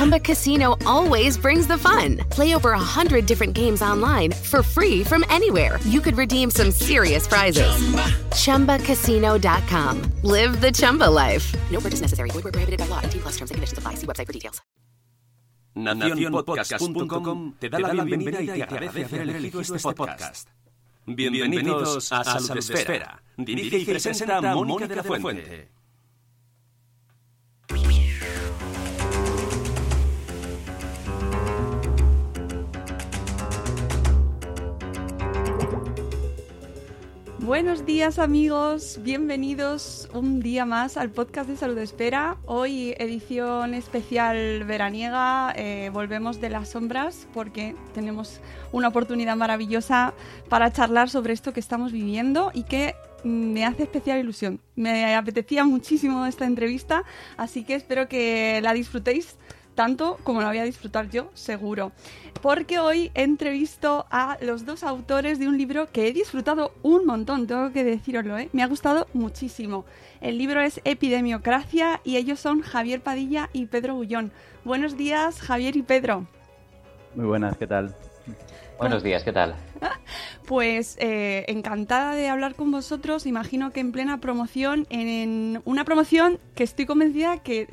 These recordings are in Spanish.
Chumba Casino always brings the fun. Play over a hundred different games online for free from anywhere. You could redeem some serious prizes. Chumba. ChumbaCasino.com. Live the Chumba life. No purchase necessary. Void where prohibited by law. T plus terms and conditions apply. See website for details. Nacionpodcast.com te da la bienvenida y te agradece haber elegido este podcast. Bienvenidos a Salud Esfera. Dirige y presenta Mónica de la Fuente. Buenos días amigos, bienvenidos un día más al podcast de Salud Espera. Hoy edición especial veraniega, eh, volvemos de las sombras porque tenemos una oportunidad maravillosa para charlar sobre esto que estamos viviendo y que me hace especial ilusión. Me apetecía muchísimo esta entrevista, así que espero que la disfrutéis tanto como lo voy a disfrutar yo, seguro. Porque hoy he entrevisto a los dos autores de un libro que he disfrutado un montón, tengo que deciroslo, ¿eh? me ha gustado muchísimo. El libro es Epidemiocracia y ellos son Javier Padilla y Pedro Gullón. Buenos días, Javier y Pedro. Muy buenas, ¿qué tal? Buenos días, ¿qué tal? Pues eh, encantada de hablar con vosotros. Imagino que en plena promoción, en una promoción que estoy convencida que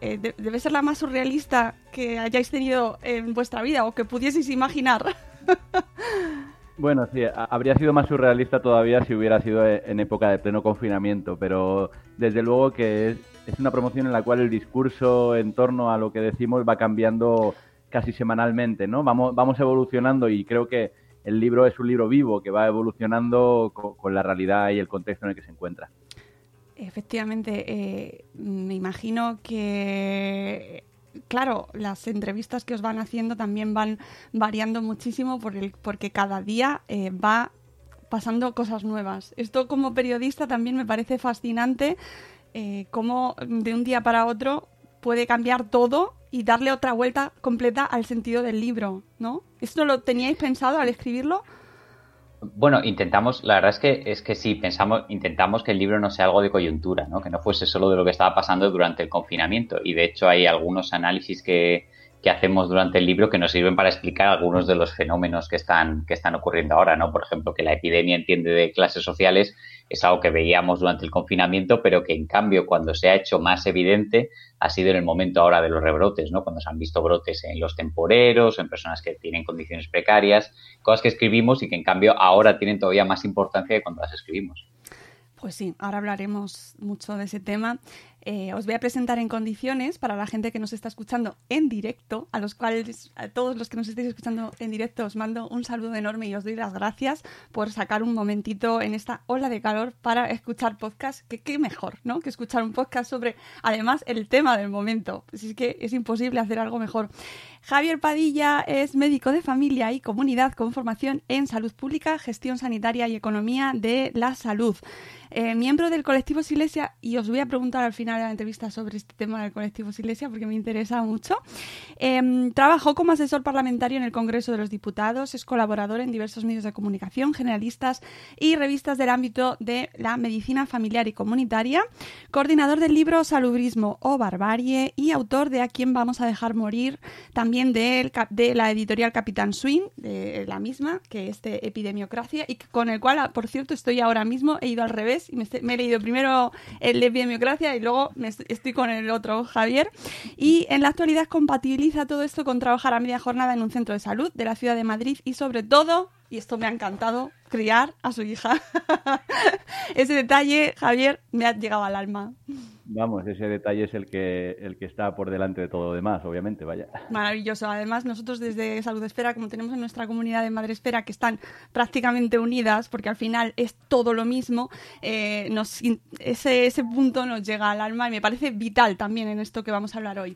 eh, de- debe ser la más surrealista que hayáis tenido en vuestra vida o que pudieseis imaginar. Bueno, sí, habría sido más surrealista todavía si hubiera sido e- en época de pleno confinamiento, pero desde luego que es, una promoción en la cual el discurso en torno a lo que decimos va cambiando casi semanalmente, ¿no? Vamos, vamos evolucionando y creo que el libro es un libro vivo que va evolucionando co- con la realidad y el contexto en el que se encuentra. Efectivamente, eh, me imagino que, claro, las entrevistas que os van haciendo también van variando muchísimo porque cada día eh, va pasando cosas nuevas. Esto como periodista también me parece fascinante, eh, cómo de un día para otro puede cambiar todo y darle otra vuelta completa al sentido del libro, ¿no? ¿Esto lo teníais pensado al escribirlo? Bueno, intentamos, la verdad es que es que sí, pensamos, intentamos que el libro no sea algo de coyuntura, ¿no? Que no fuese solo de lo que estaba pasando durante el confinamiento. Y de hecho hay algunos análisis que, que hacemos durante el libro que nos sirven para explicar algunos de los fenómenos que están, que están ocurriendo ahora, ¿no? Por ejemplo, que la epidemia entiende de clases sociales es algo que veíamos durante el confinamiento, pero que en cambio cuando se ha hecho más evidente ha sido en el momento ahora de los rebrotes, ¿no? Cuando se han visto brotes en los temporeros, en personas que tienen condiciones precarias, cosas que escribimos y que en cambio ahora tienen todavía más importancia que cuando las escribimos. Pues sí, ahora hablaremos mucho de ese tema. Eh, os voy a presentar en condiciones para la gente que nos está escuchando en directo, a los cuales, a todos los que nos estéis escuchando en directo, os mando un saludo enorme y os doy las gracias por sacar un momentito en esta ola de calor para escuchar podcast. Que qué mejor, ¿no? Que escuchar un podcast sobre, además, el tema del momento. Pues es que es imposible hacer algo mejor. Javier Padilla es médico de familia y comunidad con formación en salud pública, gestión sanitaria y economía de la salud. Eh, miembro del colectivo Silesia, y os voy a preguntar al final de la entrevista sobre este tema del colectivo Silesia porque me interesa mucho. Em, trabajó como asesor parlamentario en el Congreso de los Diputados, es colaborador en diversos medios de comunicación, generalistas y revistas del ámbito de la medicina familiar y comunitaria, coordinador del libro Salubrismo o Barbarie y autor de A quién vamos a dejar morir, también del cap- de la editorial Capitán Swing, de la misma, que es de Epidemiocracia, y con el cual, por cierto, estoy ahora mismo, he ido al revés y me, me he leído primero el de Epidemiocracia y luego estoy con el otro, Javier. Y en la actualidad compatibiliza todo esto con trabajar a media jornada en un centro de salud de la ciudad de Madrid y sobre todo, y esto me ha encantado, criar a su hija. Ese detalle, Javier, me ha llegado al alma. Vamos, ese detalle es el que, el que está por delante de todo lo demás, obviamente, vaya. Maravilloso. Además, nosotros desde Salud Esfera, como tenemos en nuestra comunidad de Madre Esfera, que están prácticamente unidas, porque al final es todo lo mismo, eh, nos, ese, ese punto nos llega al alma y me parece vital también en esto que vamos a hablar hoy.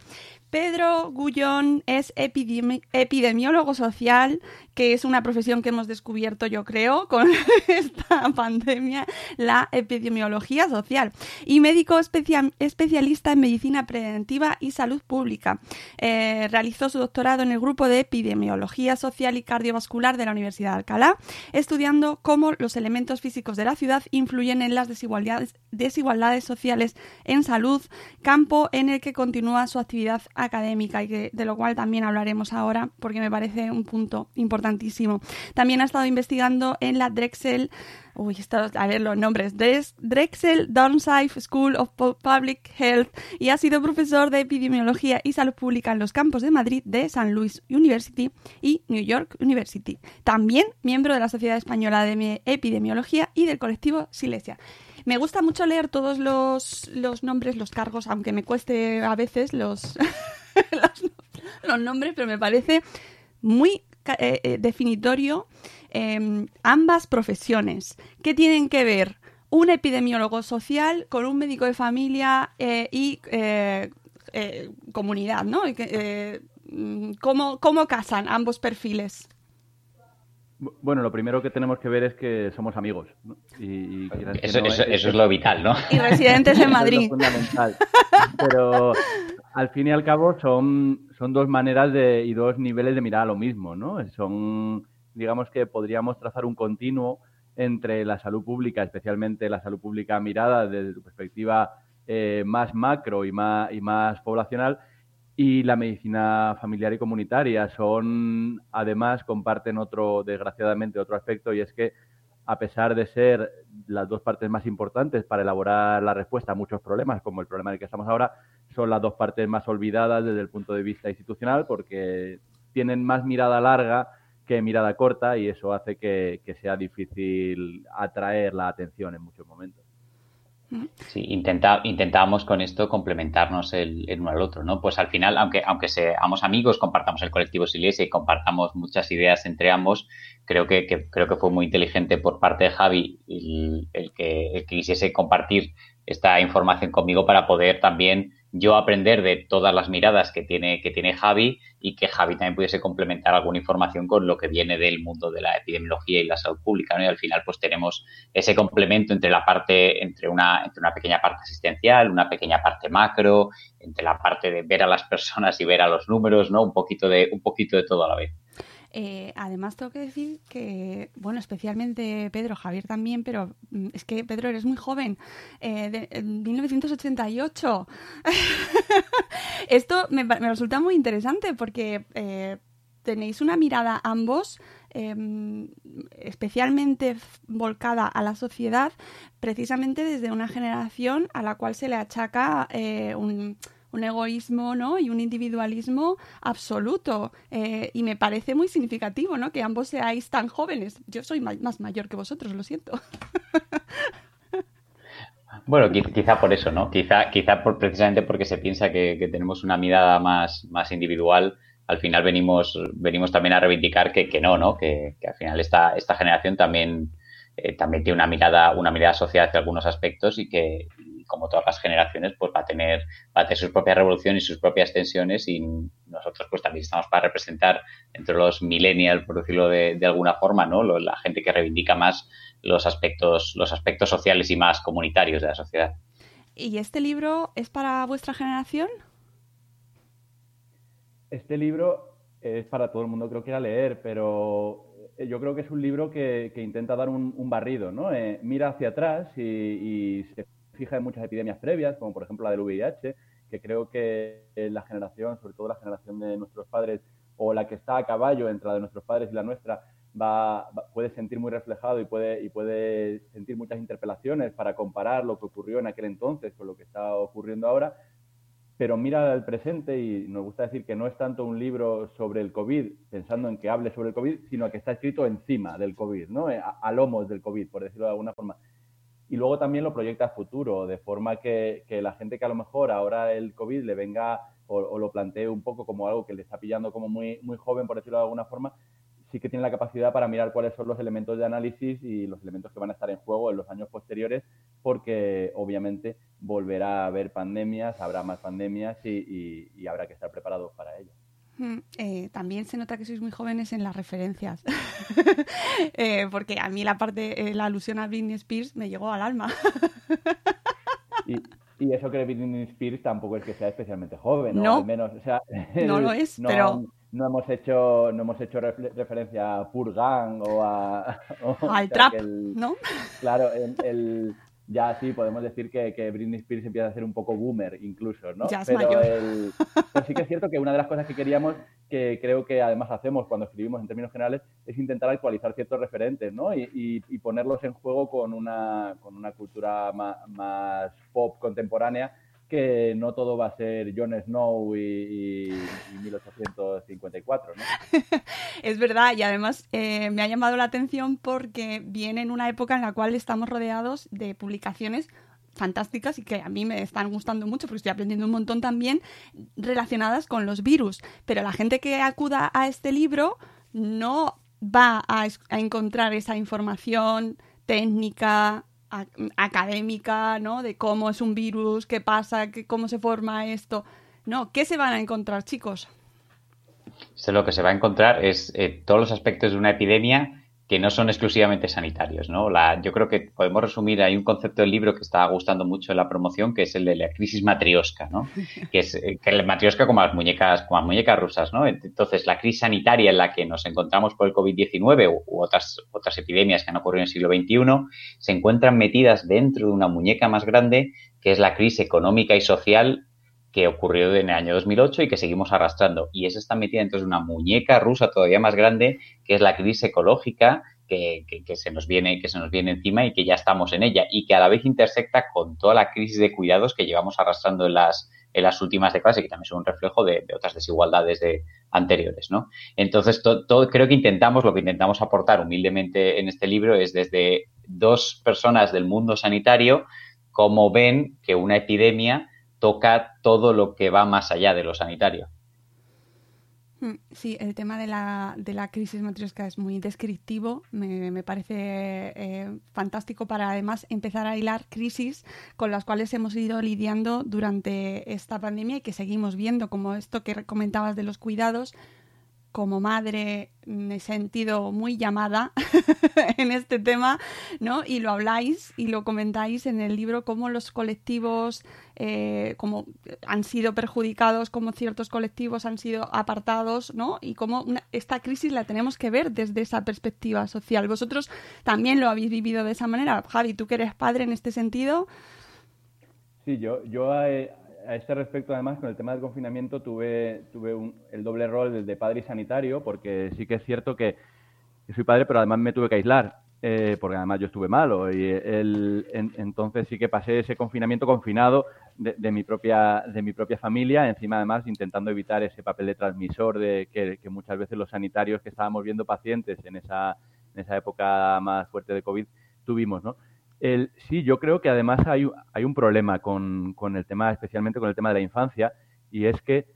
Pedro Gullón es epidemiólogo social, que es una profesión que hemos descubierto, yo creo, con esta pandemia, la epidemiología social. Y médico especialista en medicina preventiva y salud pública. Eh, realizó su doctorado en el grupo de epidemiología social y cardiovascular de la Universidad de Alcalá, estudiando cómo los elementos físicos de la ciudad influyen en las desigualdades, desigualdades sociales en salud, campo en el que continúa su actividad académica y que, de lo cual también hablaremos ahora porque me parece un punto importantísimo. También ha estado investigando en la Drexel Uy, a ver los nombres. Drexel Dornsife School of Public Health y ha sido profesor de epidemiología y salud pública en los campos de Madrid de San Luis University y New York University. También miembro de la Sociedad Española de Epidemiología y del colectivo Silesia. Me gusta mucho leer todos los, los nombres, los cargos, aunque me cueste a veces los, los, nombres, pero me parece muy eh, eh, definitorio em, ambas profesiones. ¿Qué tienen que ver un epidemiólogo social con un médico de familia eh, y comunidad, ¿no? Mm, ¿Cómo, ¿Cómo casan ambos perfiles? Bueno, lo primero que tenemos que ver es que somos amigos. Y, eso, es, lo vital, ¿no? Y residentes en Madrid. fundamental. Pero al fin y al cabo son, son dos maneras de, y dos niveles de mirar a lo mismo, ¿no? Son, digamos que podríamos trazar un continuo entre la salud pública, especialmente la salud pública mirada desde tu perspectiva eh, más macro y más, y más poblacional, y la medicina familiar y comunitaria. Son, además, comparten otro, desgraciadamente, otro aspecto y es que a pesar de ser las dos partes más importantes para elaborar la respuesta a muchos problemas, como el problema en el que estamos ahora, son las dos partes más olvidadas desde el punto de vista institucional porque tienen más mirada larga que mirada corta y eso hace que, que sea difícil atraer la atención en muchos momentos. Sí, intenta, intentábamos con esto complementarnos el, uno al otro, ¿no? Pues al final, aunque, aunque seamos amigos, compartamos el colectivo Silesia y compartamos muchas ideas entre ambos, creo que, creo que fue muy inteligente por parte de Javi el, que, el que quisiese compartir esta información conmigo para poder también yo aprender de todas las miradas que tiene, que tiene Javi y que Javi también pudiese complementar alguna información con lo que viene del mundo de la epidemiología y la salud pública. Y al final pues tenemos ese complemento entre la parte, entre una, entre una pequeña parte asistencial, una pequeña parte macro, entre la parte de ver a las personas y ver a los números, ¿no? Un poquito de, un poquito de todo a la vez. Eh, además, tengo que decir que, bueno, especialmente Pedro, Javier también, pero mm, es que Pedro eres muy joven, eh, de, 1988. Esto me, resulta muy interesante porque eh, tenéis una mirada ambos em, especialmente volcada a la sociedad, precisamente desde una generación a la cual se le achaca un un egoísmo ¿no? y un individualismo absoluto. Eh, y me parece muy significativo ¿no? que ambos seáis tan jóvenes. Yo soy más mayor que vosotros, lo siento. Bueno, quizá por eso, ¿no? Quizá, quizá por, precisamente porque se piensa que, tenemos una mirada más, más individual, al final venimos, venimos también a reivindicar que, que no, ¿no? Que, al final esta, esta generación también, eh, también tiene una mirada, una mirada social hacia algunos aspectos y que, como todas las generaciones, pues va a tener, va a tener sus propias revoluciones y sus propias tensiones y nosotros pues también estamos para representar entre los millennials, por decirlo de, alguna forma, ¿no? la gente que reivindica más los aspectos, los aspectos sociales y más comunitarios de la sociedad. ¿Y este libro es para vuestra generación? Este libro es para todo el mundo, creo que ir a leer, pero eh, yo creo que es un libro que, intenta dar un, barrido, ¿no? Eh, mira hacia atrás y, y se fija en muchas epidemias previas, como por ejemplo la del VIH, que creo que la generación, sobre todo la generación de nuestros padres, o la que está a caballo entre la de nuestros padres y la nuestra, va, puede sentir muy reflejado y puede, y puede sentir muchas interpelaciones para comparar lo que ocurrió en aquel entonces con lo que está ocurriendo ahora, pero mira el presente y nos gusta decir que no es tanto un libro sobre el COVID, pensando en que hable sobre el COVID, sino que está escrito encima del COVID, ¿no? a, a lomos del COVID, por decirlo de alguna forma y luego también lo proyecta a futuro, de forma que, la gente que a lo mejor ahora el COVID le venga o, lo plantee un poco como algo que le está pillando como muy, muy joven, por decirlo de alguna forma, sí que tiene la capacidad para mirar cuáles son los elementos de análisis y los elementos que van a estar en juego en los años posteriores, porque obviamente volverá a haber pandemias, habrá más pandemias y, habrá que estar preparados para ello. Eh, también se nota que sois muy jóvenes en las referencias, eh, porque a mí la parte, eh, la alusión a Britney Spears me llegó al alma. y, eso que Britney Spears tampoco es que sea especialmente joven, ¿no? Al menos, o sea, no lo es, pero no hemos hecho no hemos hecho referencia a Purgang o a al trap no claro el, ya sí podemos decir que, que, Britney Spears empieza a ser un poco boomer incluso no ya es pero, pero sí que es cierto que una de las cosas que queríamos que creo que además hacemos cuando escribimos en términos generales es intentar actualizar ciertos referentes ¿no? y, y, ponerlos en juego con una con una cultura más pop contemporánea que no todo va a ser Jon Snow y, 1854, ¿no? es verdad, y además eh, me ha llamado la atención porque viene en una época en la cual estamos rodeados de publicaciones fantásticas y que a mí me están gustando mucho porque estoy aprendiendo un montón también relacionadas con los virus. Pero la gente que acuda a este libro no va a encontrar esa información técnica, académica, ¿no? De cómo es un virus, qué pasa, qué, cómo se forma esto. No, ¿qué se van a encontrar, chicos? lo que se va a encontrar es eh, todos los aspectos de una epidemia que no son exclusivamente sanitarios, ¿no? La, yo creo que podemos resumir, hay un concepto del libro que está gustando mucho en la promoción, que es el de la crisis matriosca, ¿no? Que es eh, que la matriosca como las muñecas, como las muñecas rusas, ¿no? Entonces, la crisis sanitaria en la que nos encontramos por el COVID-19 u, otras, otras epidemias que han ocurrido en el siglo XXI se encuentran metidas dentro de una muñeca más grande, que es la crisis económica y social que ocurrió en el año 2008 y que seguimos arrastrando. Y esa está metida dentro de una muñeca rusa todavía más grande, que es la crisis ecológica que, se nos viene, que se nos viene encima y que ya estamos en ella y que a la vez intersecta con toda la crisis de cuidados que llevamos arrastrando en las, en las últimas décadas y que también son un reflejo de, otras desigualdades de, anteriores, ¿no? Entonces, todo, creo que intentamos, lo que intentamos aportar humildemente en este libro es desde dos personas del mundo sanitario, cómo ven que una epidemia toca todo lo que va más allá de lo sanitario. Mm, sí, el tema de la, de la crisis matriosca es muy descriptivo. Me, parece eh, fantástico para además empezar a hilar crisis con las cuales hemos ido lidiando durante esta pandemia y que seguimos viendo, como esto que comentabas de los cuidados, como madre me he sentido muy llamada en este tema, ¿no? Y lo habláis y lo comentáis en el libro cómo los colectivos eh, como han sido perjudicados, cómo ciertos colectivos han sido apartados, ¿no? Y cómo esta crisis la tenemos que ver desde esa perspectiva social. Vosotros también lo habéis vivido de esa manera. Javi, tú que eres padre en este sentido. Sí, yo, yo eh, a este respecto, además, con el tema del confinamiento, tuve, tuve el doble rol de padre y sanitario, porque sí que es cierto que, soy padre, pero además me tuve que aislar, eh, porque además yo estuve malo. Y el, entonces sí que pasé ese confinamiento confinado de, mi propia, de mi propia familia, encima además intentando evitar ese papel de transmisor de que, que muchas veces los sanitarios que estábamos viendo pacientes en esa, en esa época más fuerte de COVID tuvimos, ¿no? Sí, yo creo que además hay, hay un problema con, el tema, especialmente con el tema de la infancia, y es que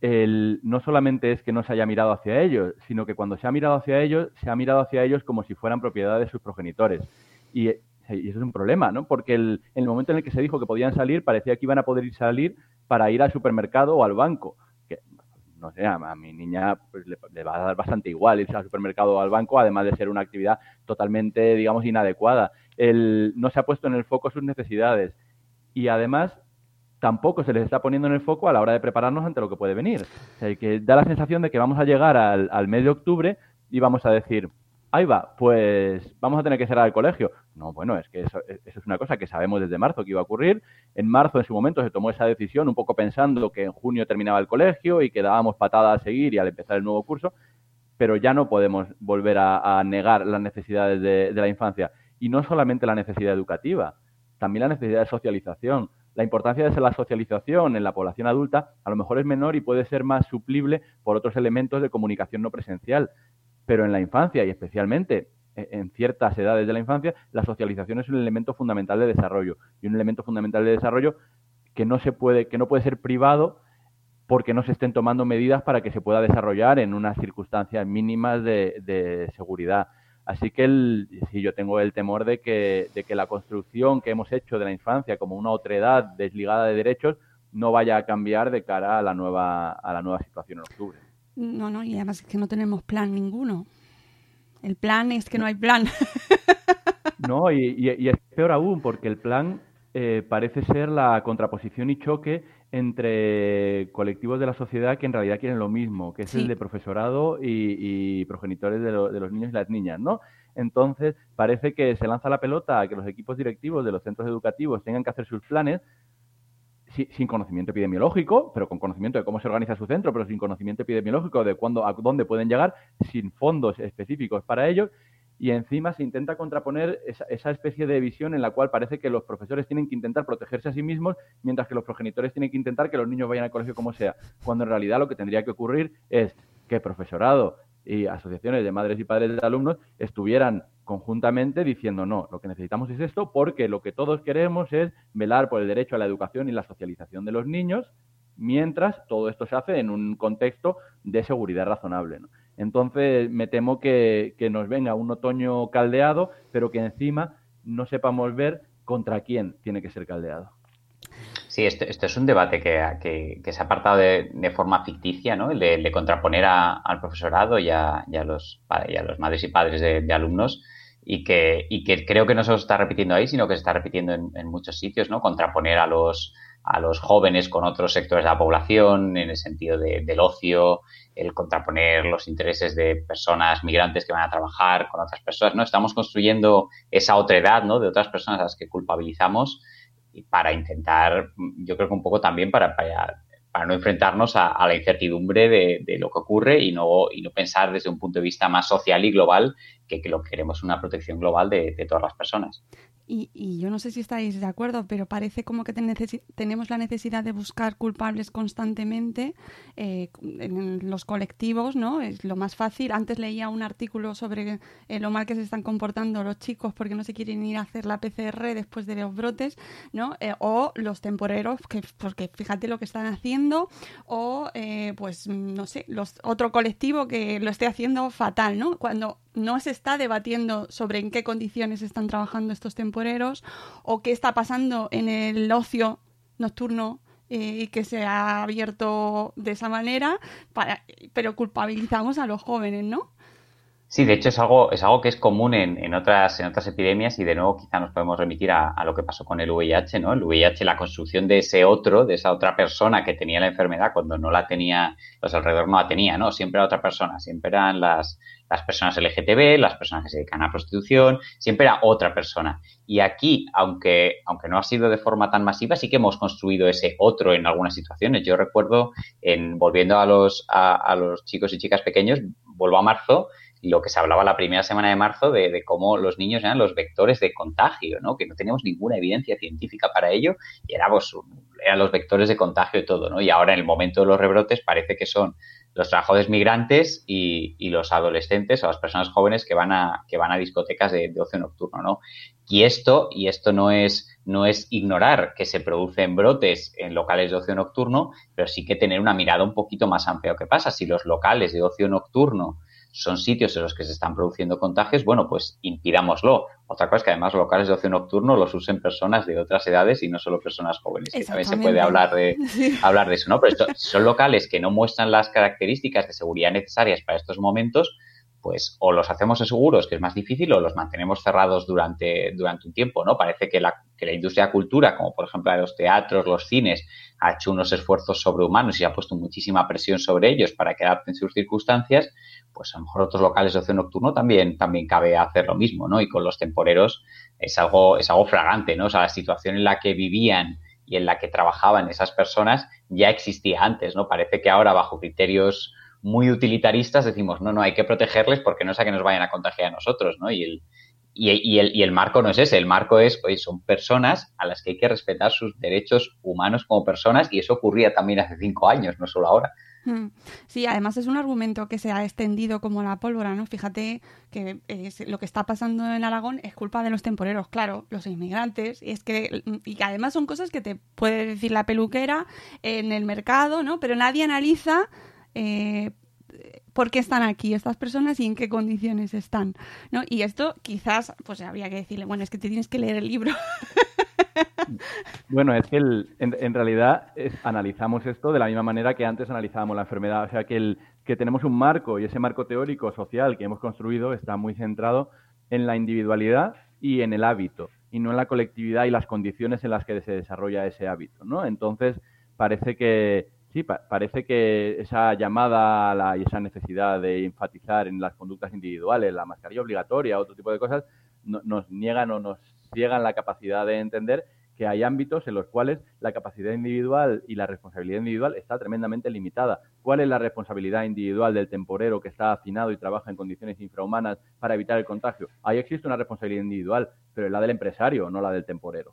el, no solamente es que no se haya mirado hacia ellos, sino que cuando se ha mirado hacia ellos, se ha mirado hacia ellos como si fueran propiedad de sus progenitores. Y, eso es un problema, ¿no? Porque el, en el momento en el que se dijo que podían salir, parecía que iban a poder ir salir para ir al supermercado o al banco. No sé, a, mi niña pues, le, va a dar bastante igual irse al supermercado o al banco, además de ser una actividad totalmente, digamos, inadecuada no se ha puesto en el foco sus necesidades y además tampoco se les está poniendo en el foco a la hora de prepararnos ante lo que puede venir. que da la sensación de que vamos a llegar al, mes de octubre y vamos a decir, ahí va, pues vamos a tener que cerrar el colegio. No, bueno, es que eso, eso, es una cosa que sabemos desde marzo que iba a ocurrir. En marzo, en su momento, se tomó esa decisión, un poco pensando que en junio terminaba el colegio y que dábamos patada a seguir y al empezar el nuevo curso, pero ya no podemos volver a, negar las necesidades de la infancia. Y no solamente la necesidad educativa, también la necesidad de socialización. La importancia de la socialización en la población adulta a lo mejor es menor y puede ser más suplible por otros elementos de comunicación no presencial. Pero en la infancia y especialmente e, en ciertas edades de la infancia, la socialización es un elemento fundamental de desarrollo y un elemento fundamental de desarrollo que no se puede, que no puede ser privado porque no se estén tomando medidas para que se pueda desarrollar en unas circunstancias mínimas de, seguridad. Así que el, sí, yo tengo el temor de que, de que la construcción que hemos hecho de la infancia como una otredad desligada de derechos no vaya a cambiar de cara a la nueva, a la nueva situación en octubre. No, no, y además es que no tenemos plan ninguno. El plan es que no hay plan. No, y, es peor aún, porque el plan eh, parece ser la contraposición y choque entre colectivos de la sociedad que en realidad quieren lo mismo, que es el de profesorado y, progenitores de, los niños y las niñas, ¿no? Entonces, parece que se lanza la pelota a que los equipos directivos de los centros educativos tengan que hacer sus planes sin conocimiento epidemiológico, pero con conocimiento de cómo se organiza su centro, pero sin conocimiento epidemiológico de cuándo, a dónde pueden llegar, sin fondos específicos para ellos, y encima se intenta contraponer esa, especie de visión en la cual parece que los profesores tienen que intentar protegerse a sí mismos, mientras que los progenitores tienen que intentar que los niños vayan al colegio como sea, cuando en realidad lo que tendría que ocurrir es que profesorado y asociaciones de madres y padres de alumnos estuvieran conjuntamente diciendo no, lo que necesitamos es esto porque lo que todos queremos es velar por el derecho a la educación y la socialización de los niños, mientras todo esto se hace en un contexto de seguridad razonable. ¿no? Entonces me temo que, nos venga un otoño caldeado, pero que encima no sepamos ver contra quién tiene que ser caldeado. Sí, esto, es un debate que, se ha apartado de, forma ficticia, ¿no? El de, contraponer al profesorado y a, los, los madres y padres de, alumnos y que, que creo que no se está repitiendo ahí, sino que se está repitiendo en, muchos sitios, ¿no? Contraponer a los, a los jóvenes con otros sectores de la población, en el sentido del ocio, el contraponer los intereses de personas migrantes que van a trabajar con otras personas, ¿no? Estamos construyendo esa otredad, ¿no? De otras personas a las que culpabilizamos y para intentar, yo creo que un poco también para, para, no enfrentarnos a, la incertidumbre de, lo que ocurre y no, y no pensar desde un punto de vista más social y global que, que lo que queremos una protección global de todas las personas. Y, yo no sé si estáis de acuerdo, pero parece como que tenemos la necesidad de buscar culpables constantemente eh, en los colectivos, ¿no? Es lo más fácil. Antes leía un artículo sobre eh, lo mal que se están comportando los chicos porque no se quieren ir a hacer la PCR después de los brotes, ¿no? Eh, o los temporeros, que, porque fíjate lo que están haciendo, o pues no sé, los, otro colectivo que lo esté haciendo fatal, ¿no? Cuando no se está debatiendo sobre en qué condiciones están trabajando estos temporeros o qué está pasando en el ocio nocturno eh, y que se ha abierto de esa manera, para, pero culpabilizamos a los jóvenes, ¿no? Sí, de hecho es algo, es algo que es común en, en, otras, en otras epidemias y de nuevo quizá nos podemos remitir a, a, lo que pasó con el VIH, ¿no? El VIH, la construcción de ese otro, de esa otra persona que tenía la enfermedad cuando no la tenía, los alrededor no la tenía, ¿no? Siempre era otra persona, siempre eran las, las personas LGTB, las personas que se dedican a prostitución, siempre era otra persona. Y aquí, aunque, aunque no ha sido de forma tan masiva, sí que hemos construido ese otro en algunas situaciones. Yo recuerdo, en, volviendo a los, a los chicos y chicas pequeños, vuelvo a marzo, lo que se hablaba la primera semana de marzo de, cómo los niños eran los vectores de contagio, ¿no? Que no teníamos ninguna evidencia científica para ello y éramos, eran los vectores de contagio y todo, ¿no? Y ahora en el momento de los rebrotes parece que son los trabajadores migrantes y, los adolescentes o las personas jóvenes que van a, que van a discotecas de, ocio nocturno, ¿no? Y esto, y esto no es, no es ignorar que se producen brotes en locales de ocio nocturno, pero sí que tener una mirada un poquito más amplia. ¿Qué pasa? Si los locales de ocio nocturno son sitios en los que se están produciendo contagios, bueno, pues impidámoslo. Otra cosa es que además locales de ocio nocturno los usen personas de otras edades y no solo personas jóvenes, que también se puede hablar de, hablar de eso, ¿no? Pero son locales que no muestran las características de seguridad necesarias para estos momentos, pues o los hacemos seguros, que es más difícil, o los mantenemos cerrados durante, durante un tiempo, ¿no? Parece que la, que la industria de cultura, como por ejemplo los teatros, los cines, ha hecho unos esfuerzos sobrehumanos y ha puesto muchísima presión sobre ellos para que adapten sus circunstancias, pues a lo mejor otros locales de ocio nocturno también, también cabe hacer lo mismo, ¿no? Y con los temporeros es algo, es algo fragante, ¿no? O sea, la situación en la que vivían y en la que trabajaban esas personas ya existía antes, ¿no? Parece que ahora bajo criterios muy utilitaristas decimos, no, no, hay que protegerles porque no sea que nos vayan a contagiar a nosotros, ¿no? Y el, y, el, y el marco no es ese, el marco es, son personas a las que hay que respetar sus derechos humanos como personas y eso ocurría también hace cinco años, no solo ahora. Hmm. Sí, además es un argumento que se ha extendido como la pólvora, ¿no? Fíjate que lo que está pasando en Aragón es culpa de los temporeros, claro, los inmigrantes, y es que y que además son cosas que te puede decir la peluquera en el mercado, ¿no? Pero nadie analiza eh, por qué están aquí estas personas y en qué condiciones están, ¿no? Y esto quizás, pues habría que decirle, bueno, es que te tienes que leer el libro. Bueno, es que en, realidad analizamos esto de la misma manera que antes analizábamos la enfermedad. O sea, que, el, que tenemos un marco y ese marco teórico social que hemos construido está muy centrado en la individualidad y en el hábito, y no en la colectividad y las condiciones en las que se desarrolla ese hábito, ¿no? Entonces, parece que, sí, parece que esa llamada la, y esa necesidad de enfatizar en las conductas individuales, la mascarilla obligatoria, otro tipo de cosas, nos niegan o nos ciegan la capacidad de entender que hay ámbitos en los cuales la capacidad individual y la responsabilidad individual está tremendamente limitada. ¿Cuál es la responsabilidad individual del temporero que está afinado y trabaja en condiciones infrahumanas para evitar el contagio? Ahí existe una responsabilidad individual, pero es la del empresario, no la del temporero.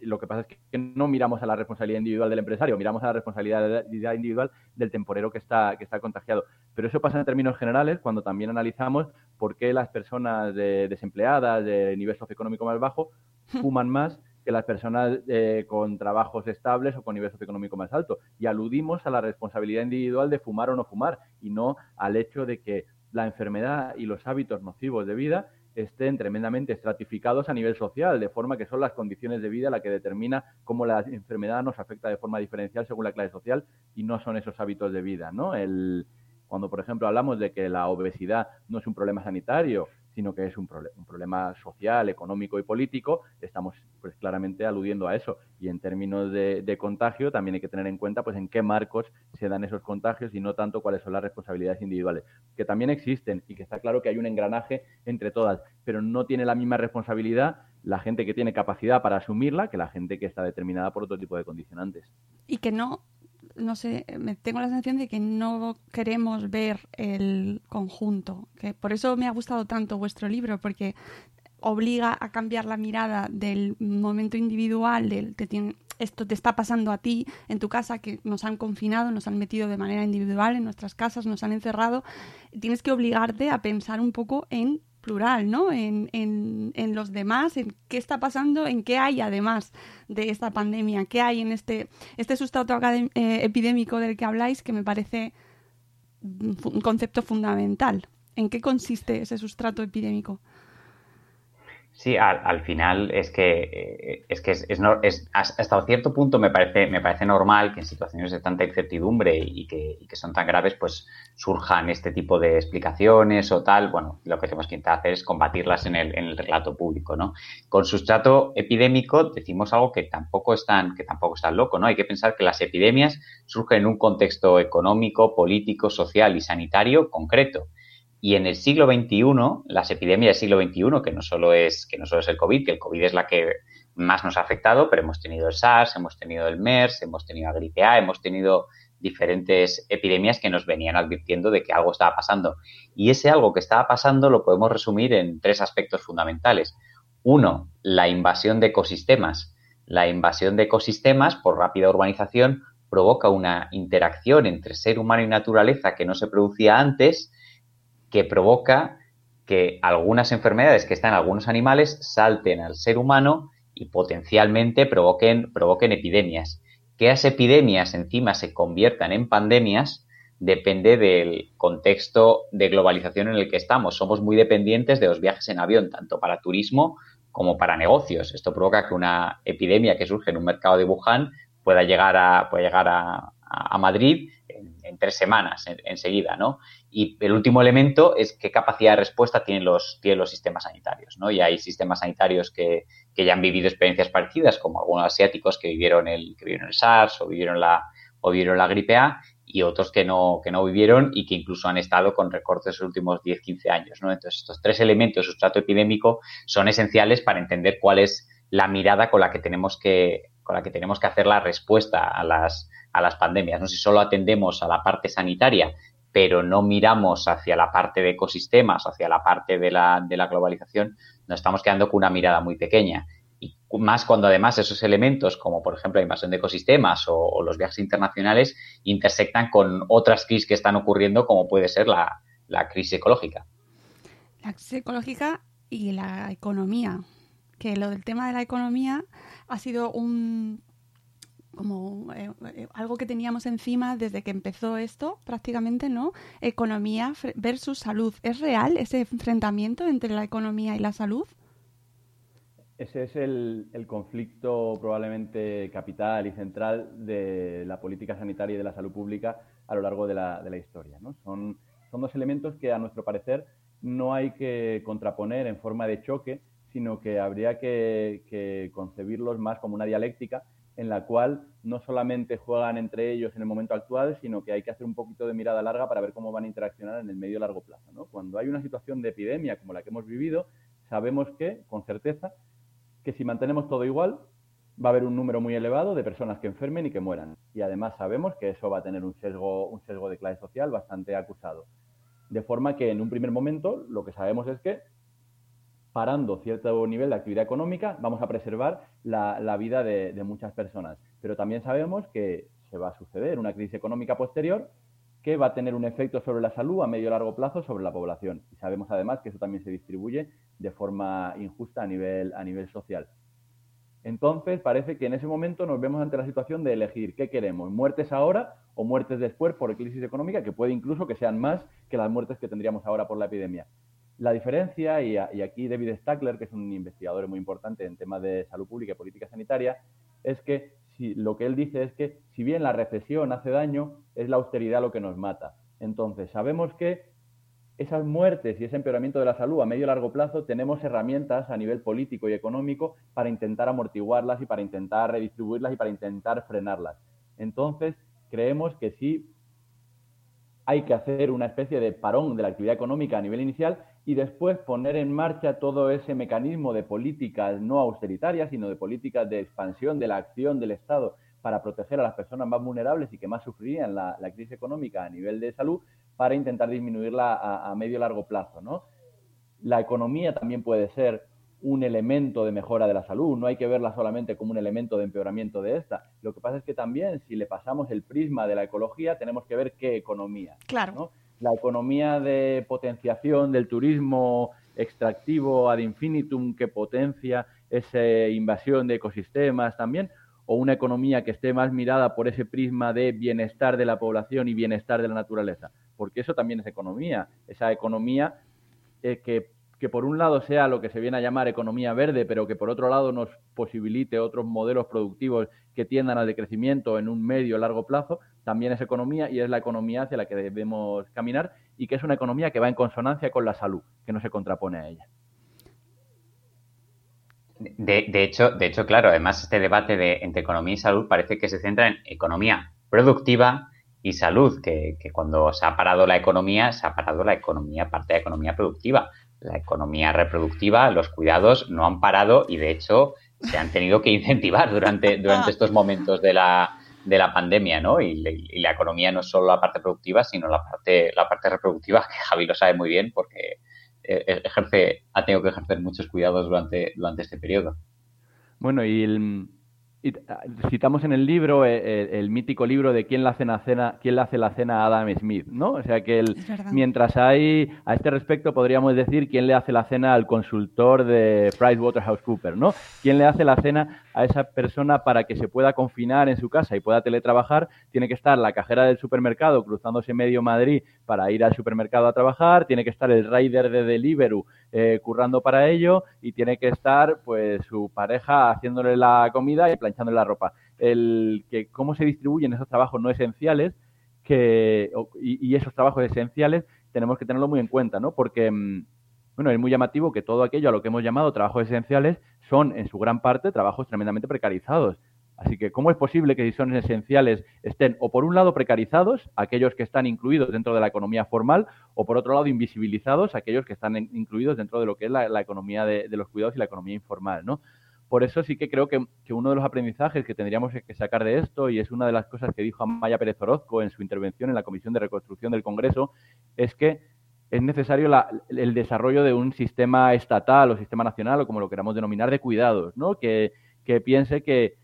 Lo que pasa es que no miramos a la responsabilidad individual del empresario, miramos a la responsabilidad individual del temporero que está, que está contagiado. Pero eso pasa en términos generales cuando también analizamos por qué las personas desempleadas de nivel socioeconómico más bajo fuman más que las personas eh, con trabajos estables o con nivel socioeconómico más alto. Y aludimos a la responsabilidad individual de fumar o no fumar y no al hecho de que la enfermedad y los hábitos nocivos de vida estén tremendamente estratificados a nivel social, de forma que son las condiciones de vida la que determina cómo la enfermedad nos afecta de forma diferencial según la clase social y no son esos hábitos de vida, ¿no? El, cuando, por ejemplo, hablamos de que la obesidad no es un problema sanitario sino que es un, un, problema social, económico y político, estamos pues claramente aludiendo a eso. Y en términos de, contagio también hay que tener en cuenta pues en qué marcos se dan esos contagios y no tanto cuáles son las responsabilidades individuales, que también existen y que está claro que hay un engranaje entre todas, pero no tiene la misma responsabilidad la gente que tiene capacidad para asumirla que la gente que está determinada por otro tipo de condicionantes. Y que no no sé, me tengo la sensación de que no queremos ver el conjunto. Que por eso me ha gustado tanto vuestro libro, porque obliga a cambiar la mirada del momento individual, del te tiene, esto te está pasando a ti en tu casa, que nos han confinado, nos han metido de manera individual en nuestras casas, nos han encerrado. Tienes que obligarte a pensar un poco en plural, ¿no? En, en, en, los demás, en qué está pasando, en qué hay además de esta pandemia, qué hay en este, este sustrato eh, epidémico del que habláis, que me parece un concepto fundamental. ¿En qué consiste ese sustrato epidémico? Sí, al, final es que eh, es que es, es, hasta cierto punto me parece me parece normal que en situaciones de tanta incertidumbre y que, que, son tan graves pues surjan este tipo de explicaciones o tal. Bueno, lo que tenemos que intentar hacer es combatirlas en el, en el relato público, ¿no? Con sustrato epidémico decimos algo que tampoco es tan que tampoco es tan loco, ¿no? Hay que pensar que las epidemias surgen en un contexto económico, político, social y sanitario concreto y en el siglo XXI, las epidemias del siglo XXI, que no solo es, que no solo es el COVID, que el COVID es la que más nos ha afectado, pero hemos tenido el SARS, hemos tenido el MERS, hemos tenido la gripe A, hemos tenido diferentes epidemias que nos venían advirtiendo de que algo estaba pasando. Y ese algo que estaba pasando lo podemos resumir en tres aspectos fundamentales. Uno, la invasión de ecosistemas. La invasión de ecosistemas por rápida urbanización provoca una interacción entre ser humano y naturaleza que no se producía antes que provoca que algunas enfermedades que están en algunos animales salten al ser humano y potencialmente provoquen, provoquen epidemias. Que las epidemias encima se conviertan en pandemias depende del contexto de globalización en el que estamos. Somos muy dependientes de los viajes en avión, tanto para turismo como para negocios. Esto provoca que una epidemia que surge en un mercado de Wuhan pueda llegar a, pueda llegar a, a Madrid en, tres semanas enseguida, ¿no? Y el último elemento es qué capacidad de respuesta tienen los, tienen los sistemas sanitarios, ¿no? Y hay sistemas sanitarios que, que ya han vivido experiencias parecidas, como algunos asiáticos que vivieron el, que vivieron el SARS o vivieron la, o vivieron la gripe A, y otros que no, que no vivieron y que incluso han estado con recortes los últimos 10, 15 años, ¿no? Entonces, estos tres elementos sustrato epidémico son esenciales para entender cuál es la mirada con la que tenemos que, con la que tenemos que hacer la respuesta a las, a las pandemias. No si solo atendemos a la parte sanitaria, pero no miramos hacia la parte de ecosistemas, hacia la parte de la, de la globalización, nos estamos quedando con una mirada muy pequeña. Y más cuando además esos elementos, como por ejemplo la invasión de ecosistemas o, los viajes internacionales, intersectan con otras crisis que están ocurriendo, como puede ser la, la crisis ecológica. La crisis ecológica y la economía. Que lo del tema de la economía ha sido un como eh, eh, algo que teníamos encima desde que empezó esto, prácticamente, ¿no? Economía versus salud. ¿Es real ese enfrentamiento entre la economía y la salud? Ese es el, conflicto probablemente capital y central de la política sanitaria y de la salud pública a lo largo de la, historia. ¿no? Son, son dos elementos que, a nuestro parecer, no hay que contraponer en forma de choque, sino que habría que concebirlos más como una dialéctica en la cual no solamente juegan entre ellos en el momento actual, sino que hay que hacer un poquito de mirada larga para ver cómo van a interaccionar en el medio y largo plazo. Cuando hay una situación de epidemia como la que hemos vivido, sabemos que, con certeza, que si mantenemos todo igual, va a haber un número muy elevado de personas que enfermen y que mueran. Y además sabemos que eso va a tener un sesgo, un sesgo de clase social bastante acusado. De forma que en un primer momento lo que sabemos es que parando cierto nivel de actividad económica, vamos a preservar la, vida de, muchas personas. Pero también sabemos que se va a suceder una crisis económica posterior que va a tener un efecto sobre la salud a medio y largo plazo sobre la población. Y sabemos además que eso también se distribuye de forma injusta a nivel, a nivel social. Entonces, parece que en ese momento nos vemos ante la situación de elegir qué queremos, muertes ahora o muertes después por crisis económica, que puede incluso que sean más que las muertes que tendríamos ahora por la epidemia. La diferencia, y, aquí David Stackler, que es un investigador muy importante en temas de salud pública y política sanitaria, es que si, lo que él dice es que si bien la recesión hace daño, es la austeridad lo que nos mata. Entonces, sabemos que esas muertes y ese empeoramiento de la salud a medio y largo plazo tenemos herramientas a nivel político y económico para intentar amortiguarlas y para intentar redistribuirlas y para intentar frenarlas. Entonces, creemos que sí hay que hacer una especie de parón de la actividad económica a nivel inicial y después poner en marcha todo ese mecanismo de políticas no austeritarias, sino de políticas de expansión de la acción del Estado para proteger a las personas más vulnerables y que más sufrirían la, crisis económica a nivel de salud, para intentar disminuirla a, a medio y largo plazo. ¿no? La economía también puede ser un elemento de mejora de la salud, no hay que verla solamente como un elemento de empeoramiento de esta. Lo que pasa es que también, si le pasamos el prisma de la ecología, tenemos que ver qué economía. Claro la economía de potenciación del turismo extractivo ad infinitum que potencia esa invasión de ecosistemas también, o una economía que esté más mirada por ese prisma de bienestar de la población y bienestar de la naturaleza, porque eso también es economía, esa economía eh, que que por un lado sea lo que se viene a llamar economía verde, pero que por otro lado nos posibilite otros modelos productivos que tiendan al decrecimiento en un medio largo plazo, también es economía y es la economía hacia la que debemos caminar y que es una economía que va en consonancia con la salud, que no se contrapone a ella. De, hecho, de hecho, claro, además este debate de, entre economía y salud parece que se centra en economía productiva y salud, que, que, cuando se ha parado la economía, se ha parado la economía, parte de la economía productiva la economía reproductiva, los cuidados no han parado y de hecho se han tenido que incentivar durante, durante estos momentos de la, de la pandemia, ¿no? Y, la economía no es solo la parte productiva, sino la parte, la parte reproductiva, que Javi lo sabe muy bien porque eh, ejerce, ha tenido que ejercer muchos cuidados durante, durante este periodo. Bueno, y el, y ah, citamos en el libro eh, el, mítico libro de quién le hace la cena, quién le hace la cena a Adam Smith, ¿no? O sea que mientras hay a este respecto podríamos decir quién le hace la cena al consultor de PricewaterhouseCoopers, ¿no? Quién le hace la cena a esa persona para que se pueda confinar en su casa y pueda teletrabajar, tiene que estar la cajera del supermercado cruzándose medio Madrid para ir al supermercado a trabajar, tiene que estar el rider de Deliveroo eh, currando para ello y tiene que estar pues su pareja haciéndole la comida y planchándole la ropa. El que cómo se distribuyen esos trabajos no esenciales que, y, esos trabajos esenciales tenemos que tenerlo muy en cuenta, ¿no? Porque mm, bueno, es muy llamativo que todo aquello a lo que hemos llamado trabajos esenciales son en su gran parte trabajos tremendamente precarizados. Así que, ¿cómo es posible que si son esenciales estén o por un lado precarizados, aquellos que están incluidos dentro de la economía formal, o por otro lado invisibilizados, aquellos que están incluidos dentro de lo que es la, economía de, los cuidados y la economía informal, ¿no? Por eso sí que creo que, uno de los aprendizajes que tendríamos que sacar de esto, y es una de las cosas que dijo Amaya Pérez Orozco en su intervención en la Comisión de Reconstrucción del Congreso, es que es necesario el desarrollo de un sistema estatal o sistema nacional o como lo queramos denominar de cuidados, ¿no? Que, piense que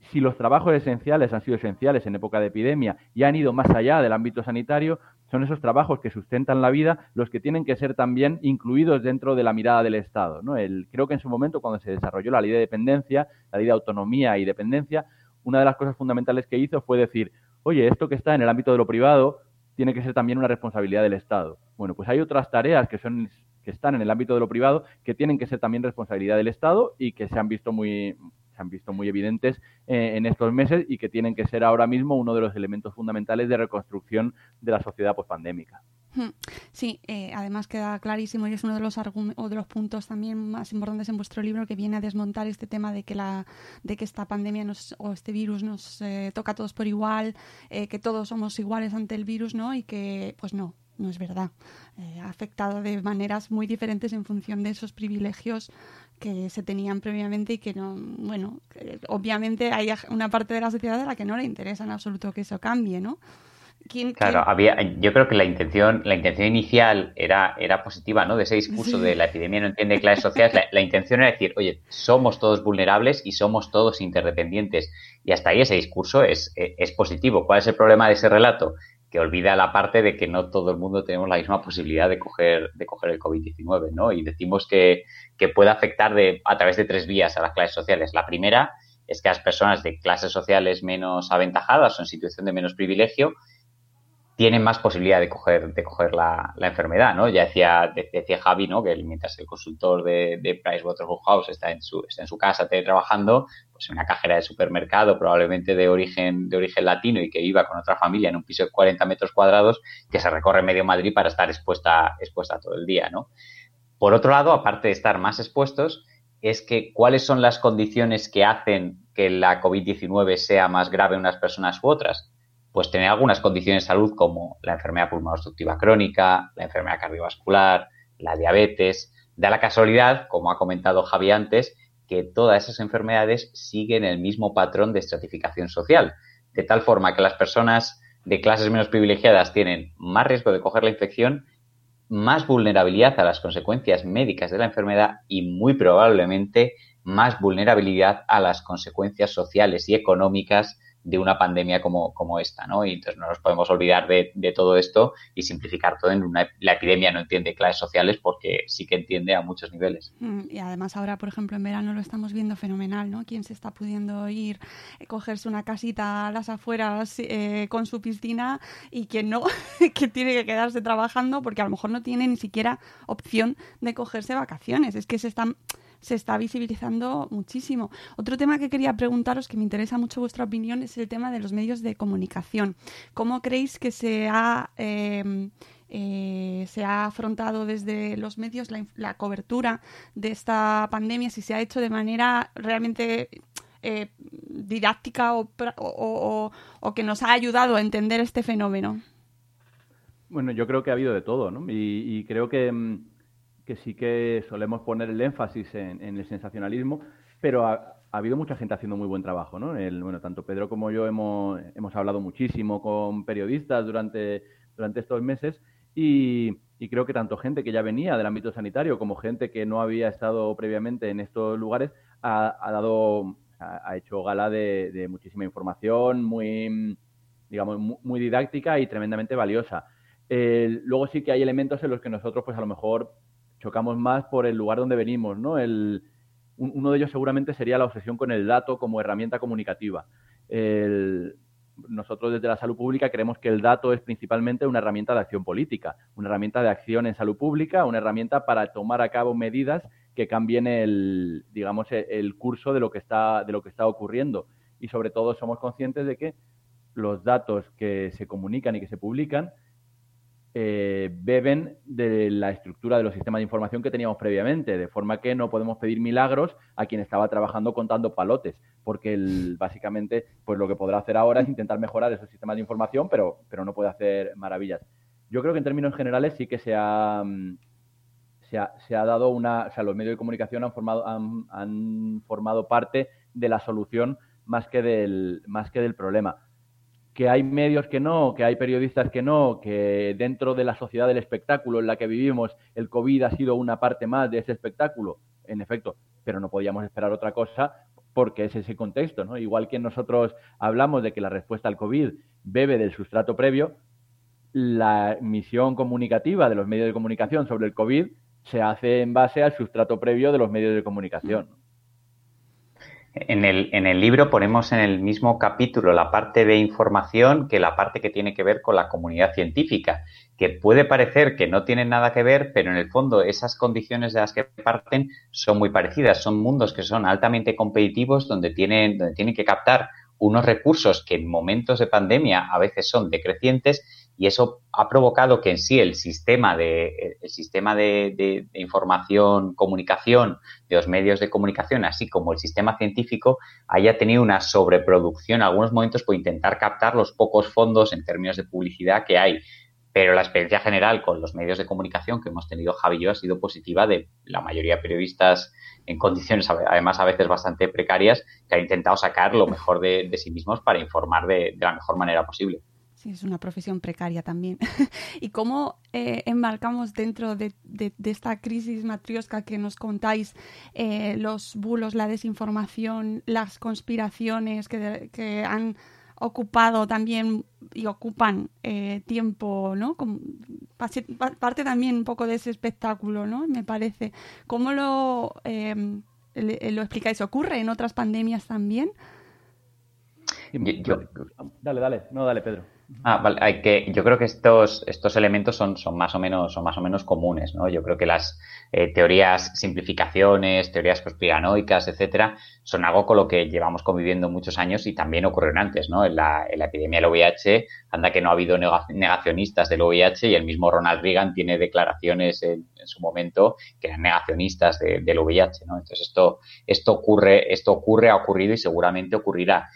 si los trabajos esenciales han sido esenciales en época de epidemia y han ido más allá del ámbito sanitario, son esos trabajos que sustentan la vida los que tienen que ser también incluidos dentro de la mirada del Estado. creo que en su momento, cuando se desarrolló la ley de dependencia, la ley de autonomía y dependencia, una de las cosas fundamentales que hizo fue decir, oye, esto que está en el ámbito de lo privado tiene que ser también una responsabilidad del Estado. Bueno, pues hay otras tareas que son que están en el ámbito de lo privado que tienen que ser también responsabilidad del Estado y que se han visto muy se han visto muy evidentes eh, en estos meses y que tienen que ser ahora mismo uno de los elementos fundamentales de reconstrucción de la sociedad pospandémica. Hmm. Sí, eh, además queda clarísimo y es uno de los o de los puntos también más importantes en vuestro libro que viene a desmontar este tema de que la de que esta pandemia nos, o este virus nos eh, toca a todos por igual, que todos somos iguales ante el virus, ¿no? Y que pues no, no es verdad. ha afectado de maneras muy diferentes en función de esos privilegios que se tenían previamente y que no, bueno, obviamente hay una parte de la sociedad a la que no le interesa en absoluto que eso cambie, ¿no? Claro, había, yo creo que la intención, la intención inicial era, era positiva, ¿no? De ese discurso de la epidemia no entiende clases sociales. La, intención era decir, oye, somos todos vulnerables y somos todos interdependientes. Y hasta ahí ese discurso es, es positivo. ¿Cuál es el problema de ese relato? que olvida la parte de que no todo el mundo tenemos la misma posibilidad de coger, de coger el COVID-19, ¿no? Y decimos que, que puede afectar de, a través de tres vías a las clases sociales. La primera es que las personas de clases sociales menos aventajadas o en situación de menos privilegio tienen más posibilidad de coger, la, enfermedad, ¿no? Ya decía, decía Javi, ¿no? Que mientras el consultor de, de Pricewaterhouse está en su, está en su casa trabajando, pues en una cajera de supermercado, probablemente de origen, latino y que viva con otra familia en un piso de 40 metros cuadrados, que se recorre medio Madrid para estar expuesta, expuesta todo el día, ¿no? Por otro lado, aparte de estar más expuestos, es que cuáles son las condiciones que hacen que la COVID-19 sea más grave en unas personas u otras pues tener algunas condiciones de salud como la enfermedad pulmonar obstructiva crónica, la enfermedad cardiovascular, la diabetes. Da la casualidad, como ha comentado Javi antes, que todas esas enfermedades siguen el mismo patrón de estratificación social, de tal forma que las personas de clases menos privilegiadas tienen más riesgo de coger la infección, más vulnerabilidad a las consecuencias médicas de la enfermedad y muy probablemente más vulnerabilidad a las consecuencias sociales y económicas de una pandemia como, como esta, ¿no? Y entonces no nos podemos olvidar de, de todo esto y simplificar todo en una... La epidemia no entiende clases sociales porque sí que entiende a muchos niveles. Mm, y además ahora, por ejemplo, en verano lo estamos viendo fenomenal, ¿no? Quién se está pudiendo ir, eh, cogerse una casita a las afueras eh, con su piscina y quién no, que tiene que quedarse trabajando porque a lo mejor no tiene ni siquiera opción de cogerse vacaciones. Es que se están se está visibilizando muchísimo. Otro tema que quería preguntaros, que me interesa mucho vuestra opinión, es el tema de los medios de comunicación. ¿Cómo creéis que se ha... Em, eh, se ha afrontado desde los medios la, cobertura de esta pandemia, si se ha hecho de manera realmente eh, didáctica o, que nos ha ayudado a entender este fenómeno. Bueno, yo creo que ha habido de todo, ¿no? y creo que em, que sí que solemos poner el énfasis en, el sensacionalismo, pero ha, habido mucha gente haciendo muy buen trabajo, ¿no? Bueno, tanto Pedro como yo hemos, hemos hablado muchísimo con periodistas durante, durante estos meses y, creo que tanto gente que ya venía del ámbito sanitario como gente que no había estado previamente en estos lugares ha, dado, ha, hecho gala de, muchísima información, muy, digamos, muy, didáctica y tremendamente valiosa. luego sí que hay elementos en los que nosotros, pues a lo mejor chocamos más por el lugar donde venimos, ¿no? El, uno de ellos seguramente sería la obsesión con el dato como herramienta comunicativa. nosotros desde la salud pública creemos que el dato es principalmente una herramienta de acción política, una herramienta de acción en salud pública, una herramienta para tomar a cabo medidas que cambien el, digamos, el curso de lo que está, de lo que está ocurriendo. Y sobre todo somos conscientes de que los datos que se comunican y que se publican eh, beben de la estructura de los sistemas de información que teníamos previamente, de forma que no podemos pedir milagros a quien estaba trabajando contando palotes, porque básicamente pues lo que podrá hacer ahora es intentar mejorar esos sistemas de información, pero, pero no puede hacer maravillas. Yo creo que en términos generales sí que se ha, mm, se ha, dado una, o sea, los medios de comunicación han formado, han, han formado parte de la solución más que del, más que del problema que hay medios que no, que hay periodistas que no, que dentro de la sociedad del espectáculo en la que vivimos el COVID ha sido una parte más de ese espectáculo, en efecto, pero no podíamos esperar otra cosa porque es ese contexto, ¿no? Igual que nosotros hablamos de que la respuesta al COVID bebe del sustrato previo, la misión comunicativa de los medios de comunicación sobre el COVID se hace en base al sustrato previo de los medios de comunicación. En el, en el libro ponemos en el mismo capítulo la parte de información que la parte que tiene que ver con la comunidad científica, que puede parecer que no tienen nada que ver, pero en el fondo esas condiciones de las que parten son muy parecidas. Son mundos que son altamente competitivos, donde tienen, donde tienen que captar unos recursos que en momentos de pandemia a veces son decrecientes y eso ha provocado que en sí el sistema de, el sistema de, información, comunicación de los medios de comunicación, así como el sistema científico, haya tenido una sobreproducción en algunos momentos por intentar captar los pocos fondos en términos de publicidad que hay. Pero la experiencia general con los medios de comunicación que hemos tenido Javi y yo ha sido positiva de la mayoría de periodistas en condiciones, además a veces bastante precarias, que han intentado sacar lo mejor de, sí mismos para informar de la mejor manera posible. Sí, es una profesión precaria también. ¿Y cómo eh, embarcamos dentro de, esta crisis matriosca que nos contáis eh, los bulos, la desinformación, las conspiraciones que, han ocupado también y ocupan eh, tiempo, ¿no? parte también un poco de ese espectáculo, ¿no? Me parece. ¿Cómo lo, lo explicáis? ¿Ocurre en otras pandemias también? Dale, dale. No, dale, Pedro. Ah, vale. Que, yo creo que estos, estos elementos son, son, más o menos, son más o menos comunes, ¿no? Yo creo que las eh, teorías, simplificaciones, teorías conspiranoicas, etcétera, son algo con lo que llevamos conviviendo muchos años y también ocurrieron antes, ¿no? En la, en la epidemia del VIH, anda que no ha habido negacionistas del VIH y el mismo Ronald Reagan tiene declaraciones en, su momento que eran negacionistas del VIH, ¿no? Entonces esto, esto ocurre, esto ocurre, ha ocurrido y seguramente ocurrirá.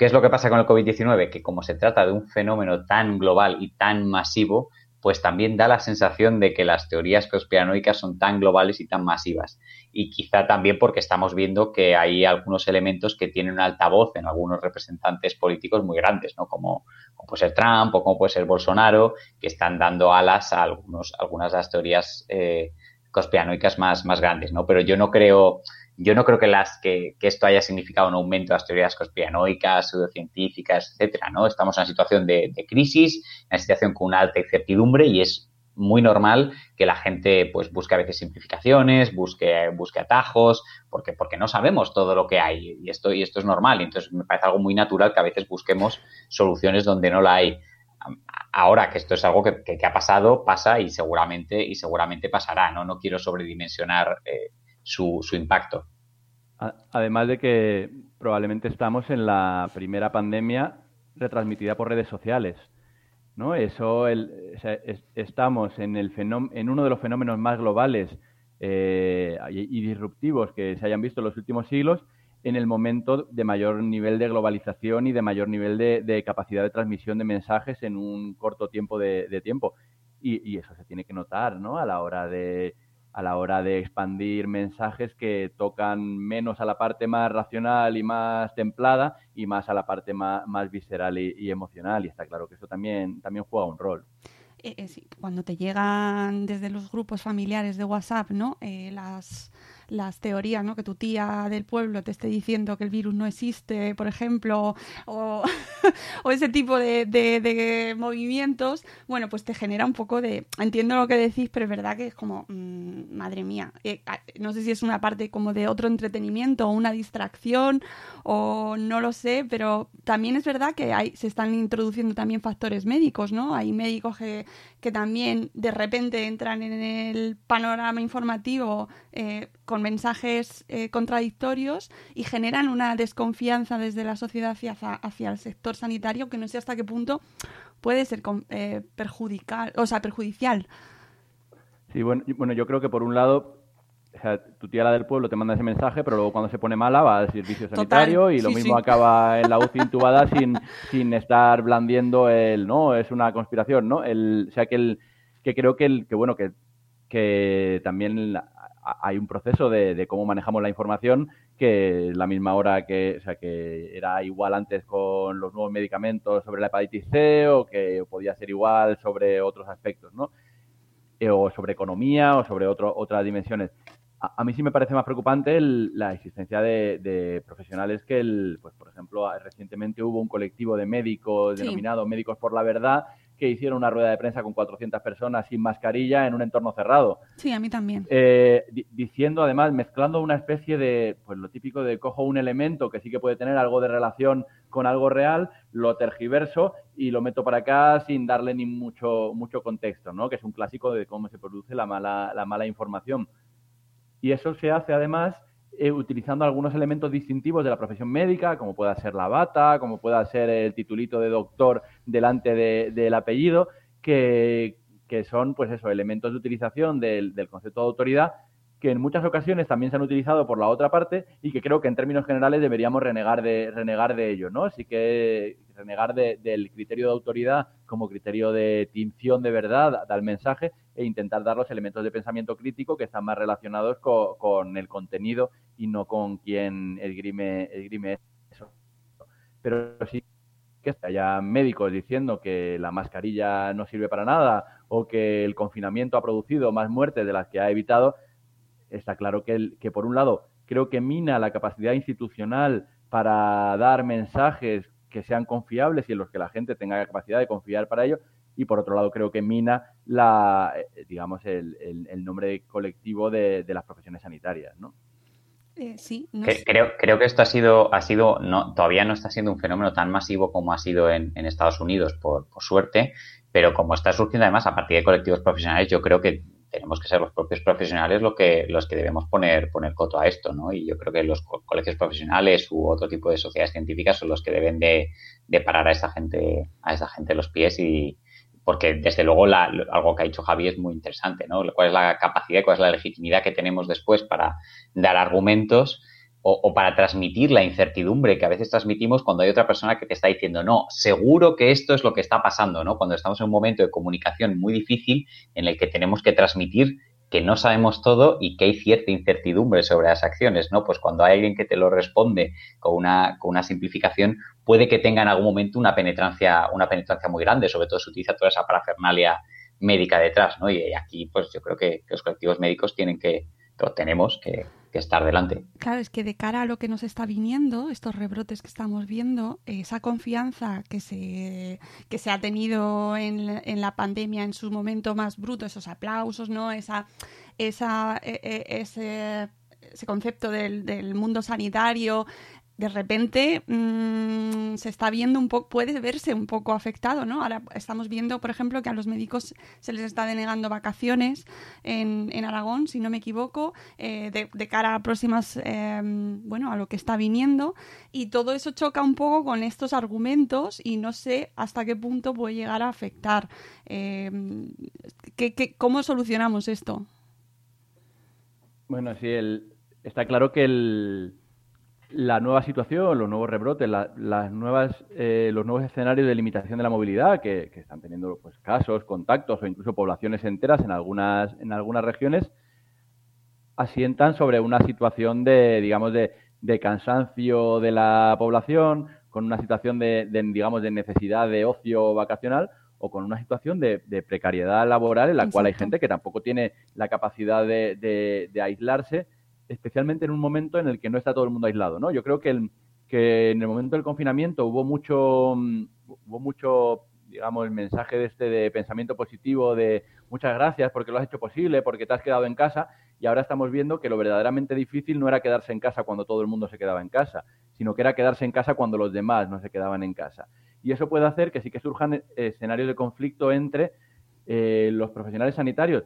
¿Qué es lo que pasa con el COVID-19? Que como se trata de un fenómeno tan global y tan masivo, pues también da la sensación de que las teorías conspiranoicas son tan globales y tan masivas. Y quizá también porque estamos viendo que hay algunos elementos que tienen un altavoz en algunos representantes políticos muy grandes, ¿no? Como, puede ser Trump o como puede ser Bolsonaro, que están dando alas a algunos, algunas de las teorías eh, conspiranoicas más, más grandes, ¿no? Pero yo no creo, yo no creo que, las, que, esto haya significado un aumento de las teorías conspiranoicas, pseudocientíficas, etcétera, ¿no? Estamos en una situación de, crisis, en una situación con una alta incertidumbre y es muy normal que la gente pues busque a veces simplificaciones, busque, busque atajos, porque, porque no sabemos todo lo que hay y esto, y esto es normal. Entonces me parece algo muy natural que a veces busquemos soluciones donde no la hay. Ahora que esto es algo que, ha pasado, pasa y seguramente, y seguramente pasará, ¿no? No quiero sobredimensionar eh, su, impacto. Además de que probablemente estamos en la primera pandemia retransmitida por redes sociales. ¿no? Eso estamos en, el en uno de los fenómenos más globales eh, y, disruptivos que se hayan visto en los últimos siglos en el momento de mayor nivel de globalización y de mayor nivel de, capacidad de transmisión de mensajes en un corto tiempo de, tiempo. Y, y, eso se tiene que notar ¿no? a la hora de, a la hora de expandir mensajes que tocan menos a la parte más racional y más templada y más a la parte más, visceral y, emocional. Y está claro que eso también, también juega un rol. Eh, eh, cuando te llegan desde los grupos familiares de WhatsApp, ¿no? Eh, las las teorías, ¿no? Que tu tía del pueblo te esté diciendo que el virus no existe, por ejemplo, o, ese tipo de, movimientos, bueno, pues te genera un poco de... Entiendo lo que decís, pero es verdad que es como, mm, madre mía, eh, no sé si es una parte como de otro entretenimiento o una distracción o no lo sé, pero también es verdad que hay, se están introduciendo también factores médicos, ¿no? Hay médicos que, que también de repente entran en el panorama informativo eh, con mensajes eh, contradictorios y generan una desconfianza desde la sociedad hacia, hacia, el sector sanitario que no sé hasta qué punto puede ser eh, perjudicial, o sea, perjudicial. Sí, bueno, bueno, yo creo que por un lado tu tía la del pueblo te manda ese mensaje, pero luego cuando se pone mala va al servicio sanitario y lo mismo acaba en la UCI intubada sin, sin estar blandiendo el, no, es una conspiración, ¿no? El, o sea, que, el, que creo que, el, que bueno, que, que también hay un proceso de, cómo manejamos la información que la misma hora que, o sea, que era igual antes con los nuevos medicamentos sobre la hepatitis C o que podía ser igual sobre otros aspectos, ¿no? Eh, o sobre economía o sobre otro, otras dimensiones. A, mí sí me parece más preocupante la existencia de, profesionales que, el, pues, por ejemplo, recientemente hubo un colectivo de médicos denominado Médicos por la Verdad que hicieron una rueda de prensa con 400 personas sin mascarilla en un entorno cerrado. Sí, a mí también. Eh, diciendo, además, mezclando una especie de, pues lo típico de cojo un elemento que sí que puede tener algo de relación con algo real, lo tergiverso y lo meto para acá sin darle ni mucho, mucho contexto, ¿no? Que es un clásico de cómo se produce la mala, la mala información. Y eso se hace además eh, utilizando algunos elementos distintivos de la profesión médica, como pueda ser la bata, como pueda ser el titulito de doctor delante del apellido, que, son, pues eso, elementos de utilización del, concepto de autoridad que en muchas ocasiones también se han utilizado por la otra parte y que creo que en términos generales deberíamos renegar de, renegar de ello, ¿no? Así que renegar del criterio de autoridad como criterio de tinción de verdad al mensaje e intentar dar los elementos de pensamiento crítico que están más relacionados con, el contenido y no con quien esgrime, esgrime eso. Pero sí que haya médicos diciendo que la mascarilla no sirve para nada o que el confinamiento ha producido más muertes de las que ha evitado, está claro que, que por un lado creo que mina la capacidad institucional para dar mensajes que sean confiables y en los que la gente tenga la capacidad de confiar para ello. Y por otro lado, creo que mina la, eh, digamos, el, nombre colectivo de, las profesiones sanitarias, ¿no? Eh, sí, creo, creo que esto ha sido, ha sido no, todavía no está siendo un fenómeno tan masivo como ha sido en, Estados Unidos, por, por, suerte, pero como está surgiendo además a partir de colectivos profesionales, yo creo que tenemos que ser los propios profesionales lo que, los que debemos poner, poner coto a esto, ¿no? Y yo creo que los colegios profesionales u otro tipo de sociedades científicas son los que deben de, parar a esa gente, a esa gente los pies y porque desde luego algo que ha dicho Javi es muy interesante, ¿no? ¿Cuál es la capacidad, cuál es la legitimidad que tenemos después para dar argumentos o, para transmitir la incertidumbre que a veces transmitimos cuando hay otra persona que te está diciendo, no, seguro que esto es lo que está pasando, ¿no? Cuando estamos en un momento de comunicación muy difícil en el que tenemos que transmitir que no sabemos todo y que hay cierta incertidumbre sobre las acciones, ¿no? Pues cuando hay alguien que te lo responde con una, con una simplificación, puede que tenga en algún momento una penetrancia, una penetrancia muy grande, sobre todo si utiliza toda esa parafernalia médica detrás, ¿no? Y aquí, pues yo creo que los colectivos médicos tienen que, o tenemos que, que estar delante. Claro, es que de cara a lo que nos está viniendo, estos rebrotes que estamos viendo, esa confianza que se, que se ha tenido en, en la pandemia en su momento más bruto, esos aplausos, ¿no? Esa, esa, e, e, ese, ese concepto del, del, mundo sanitario, de repente mm, se está viendo un poco, puede verse un poco afectado, ¿no? Ahora estamos viendo, por ejemplo, que a los médicos se les está denegando vacaciones en, en Aragón, si no me equivoco, eh, de, cara a próximas, em, bueno, a lo que está viniendo, y todo eso choca un poco con estos argumentos y no sé hasta qué punto puede llegar a afectar. Em, ¿qué, cómo solucionamos esto? Bueno, sí, el, está claro que el la nueva situación, los nuevos rebrotes, las nuevas, eh, los nuevos escenarios de limitación de la movilidad que, están teniendo pues, casos, contactos o incluso poblaciones enteras en algunas, en algunas regiones, asientan sobre una situación de, digamos, de, cansancio de la población, con una situación de, digamos, de necesidad de ocio vacacional o con una situación de, precariedad laboral en la cual hay gente que tampoco tiene la capacidad de aislarse especialmente en un momento en el que no está todo el mundo aislado, ¿no? Yo creo que, en el momento del confinamiento hubo mucho, mm, hubo mucho, digamos, el mensaje de este de pensamiento positivo, de muchas gracias porque lo has hecho posible, porque te has quedado en casa, y ahora estamos viendo que lo verdaderamente difícil no era quedarse en casa cuando todo el mundo se quedaba en casa, sino que era quedarse en casa cuando los demás no se quedaban en casa. Y eso puede hacer que sí que surjan escenarios de conflicto entre eh, los profesionales sanitarios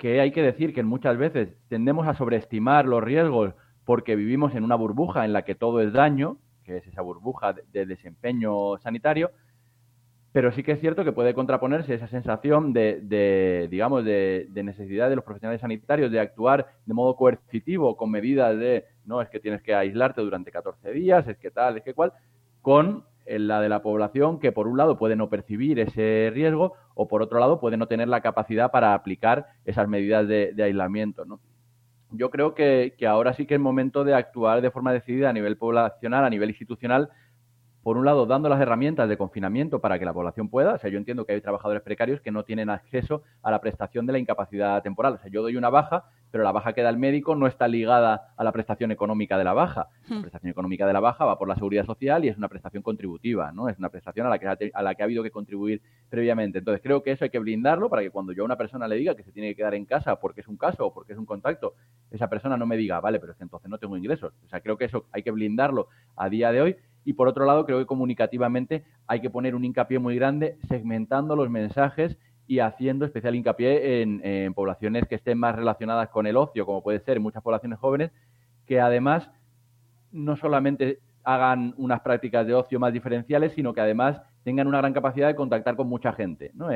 que hay que decir que muchas veces tendemos a sobreestimar los riesgos porque vivimos en una burbuja en la que todo es daño, que es esa burbuja de, desempeño sanitario, pero sí que es cierto que puede contraponerse esa sensación de, digamos, de, necesidad de los profesionales sanitarios de actuar de modo coercitivo con medidas de, no, es que tienes que aislarte durante 14 días, es que tal, es que cual, con la de la población que por un lado puede no percibir ese riesgo o por otro lado puede no tener la capacidad para aplicar esas medidas de, aislamiento, ¿no? yo creo que, que ahora sí que es momento de actuar de forma decidida a nivel poblacional, a nivel institucional, por un lado, dando las herramientas de confinamiento para que la población pueda. O sea, yo entiendo que hay trabajadores precarios que no tienen acceso a la prestación de la incapacidad temporal. O sea, yo doy una baja, pero la baja que da el médico no está ligada a la prestación económica de la baja. La Hmm. prestación económica de la baja va por la seguridad social y es una prestación contributiva, ¿no? Es una prestación a la que ha, a la que ha habido que contribuir previamente. Entonces, creo que eso hay que blindarlo para que cuando yo a una persona le diga que se tiene que quedar en casa porque es un caso o porque es un contacto, esa persona no me diga, vale, pero es que entonces no tengo ingresos. O sea, creo que eso hay que blindarlo a día de hoy. Y por otro lado, creo que comunicativamente hay que poner un hincapié muy grande segmentando los mensajes y haciendo especial hincapié en, poblaciones que estén más relacionadas con el ocio, como puede ser muchas poblaciones jóvenes, que además no solamente hagan unas prácticas de ocio más diferenciales, sino que además tengan una gran capacidad de contactar con mucha gente. ¿no?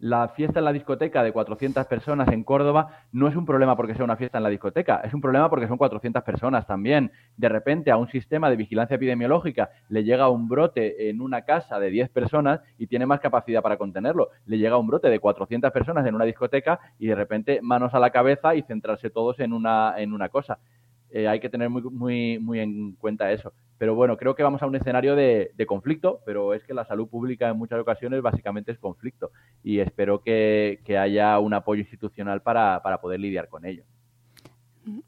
La fiesta en la discoteca de 400 personas en Córdoba no es un problema porque sea una fiesta en la discoteca, es un problema porque son 400 personas también. De repente a un sistema de vigilancia epidemiológica le llega un brote en una casa de 10 personas y tiene más capacidad para contenerlo. Le llega un brote de 400 personas en una discoteca y de repente manos a la cabeza y centrarse todos en una, en una cosa. Eh, hay que tener muy, muy, muy en cuenta eso. Pero bueno, creo que vamos a un escenario de, conflicto, pero es que la salud pública en muchas ocasiones básicamente es conflicto y espero que, haya un apoyo institucional para, poder lidiar con ello.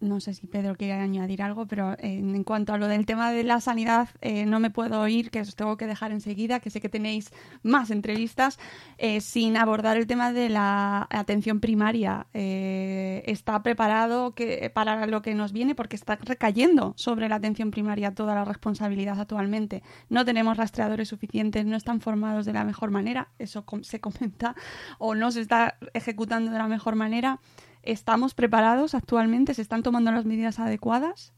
No sé si Pedro quiere añadir algo, pero en, cuanto a lo del tema de la sanidad, eh, no me puedo ir, que os tengo que dejar enseguida, que sé que tenéis más entrevistas, eh, sin abordar el tema de la atención primaria. Eh, ¿Está preparado que, para lo que nos viene? Porque está recayendo sobre la atención primaria toda la responsabilidad actualmente. No tenemos rastreadores suficientes, no están formados de la mejor manera, eso se comenta, o no se está ejecutando de la mejor manera. ¿Estamos preparados actualmente? ¿Se están tomando las medidas adecuadas?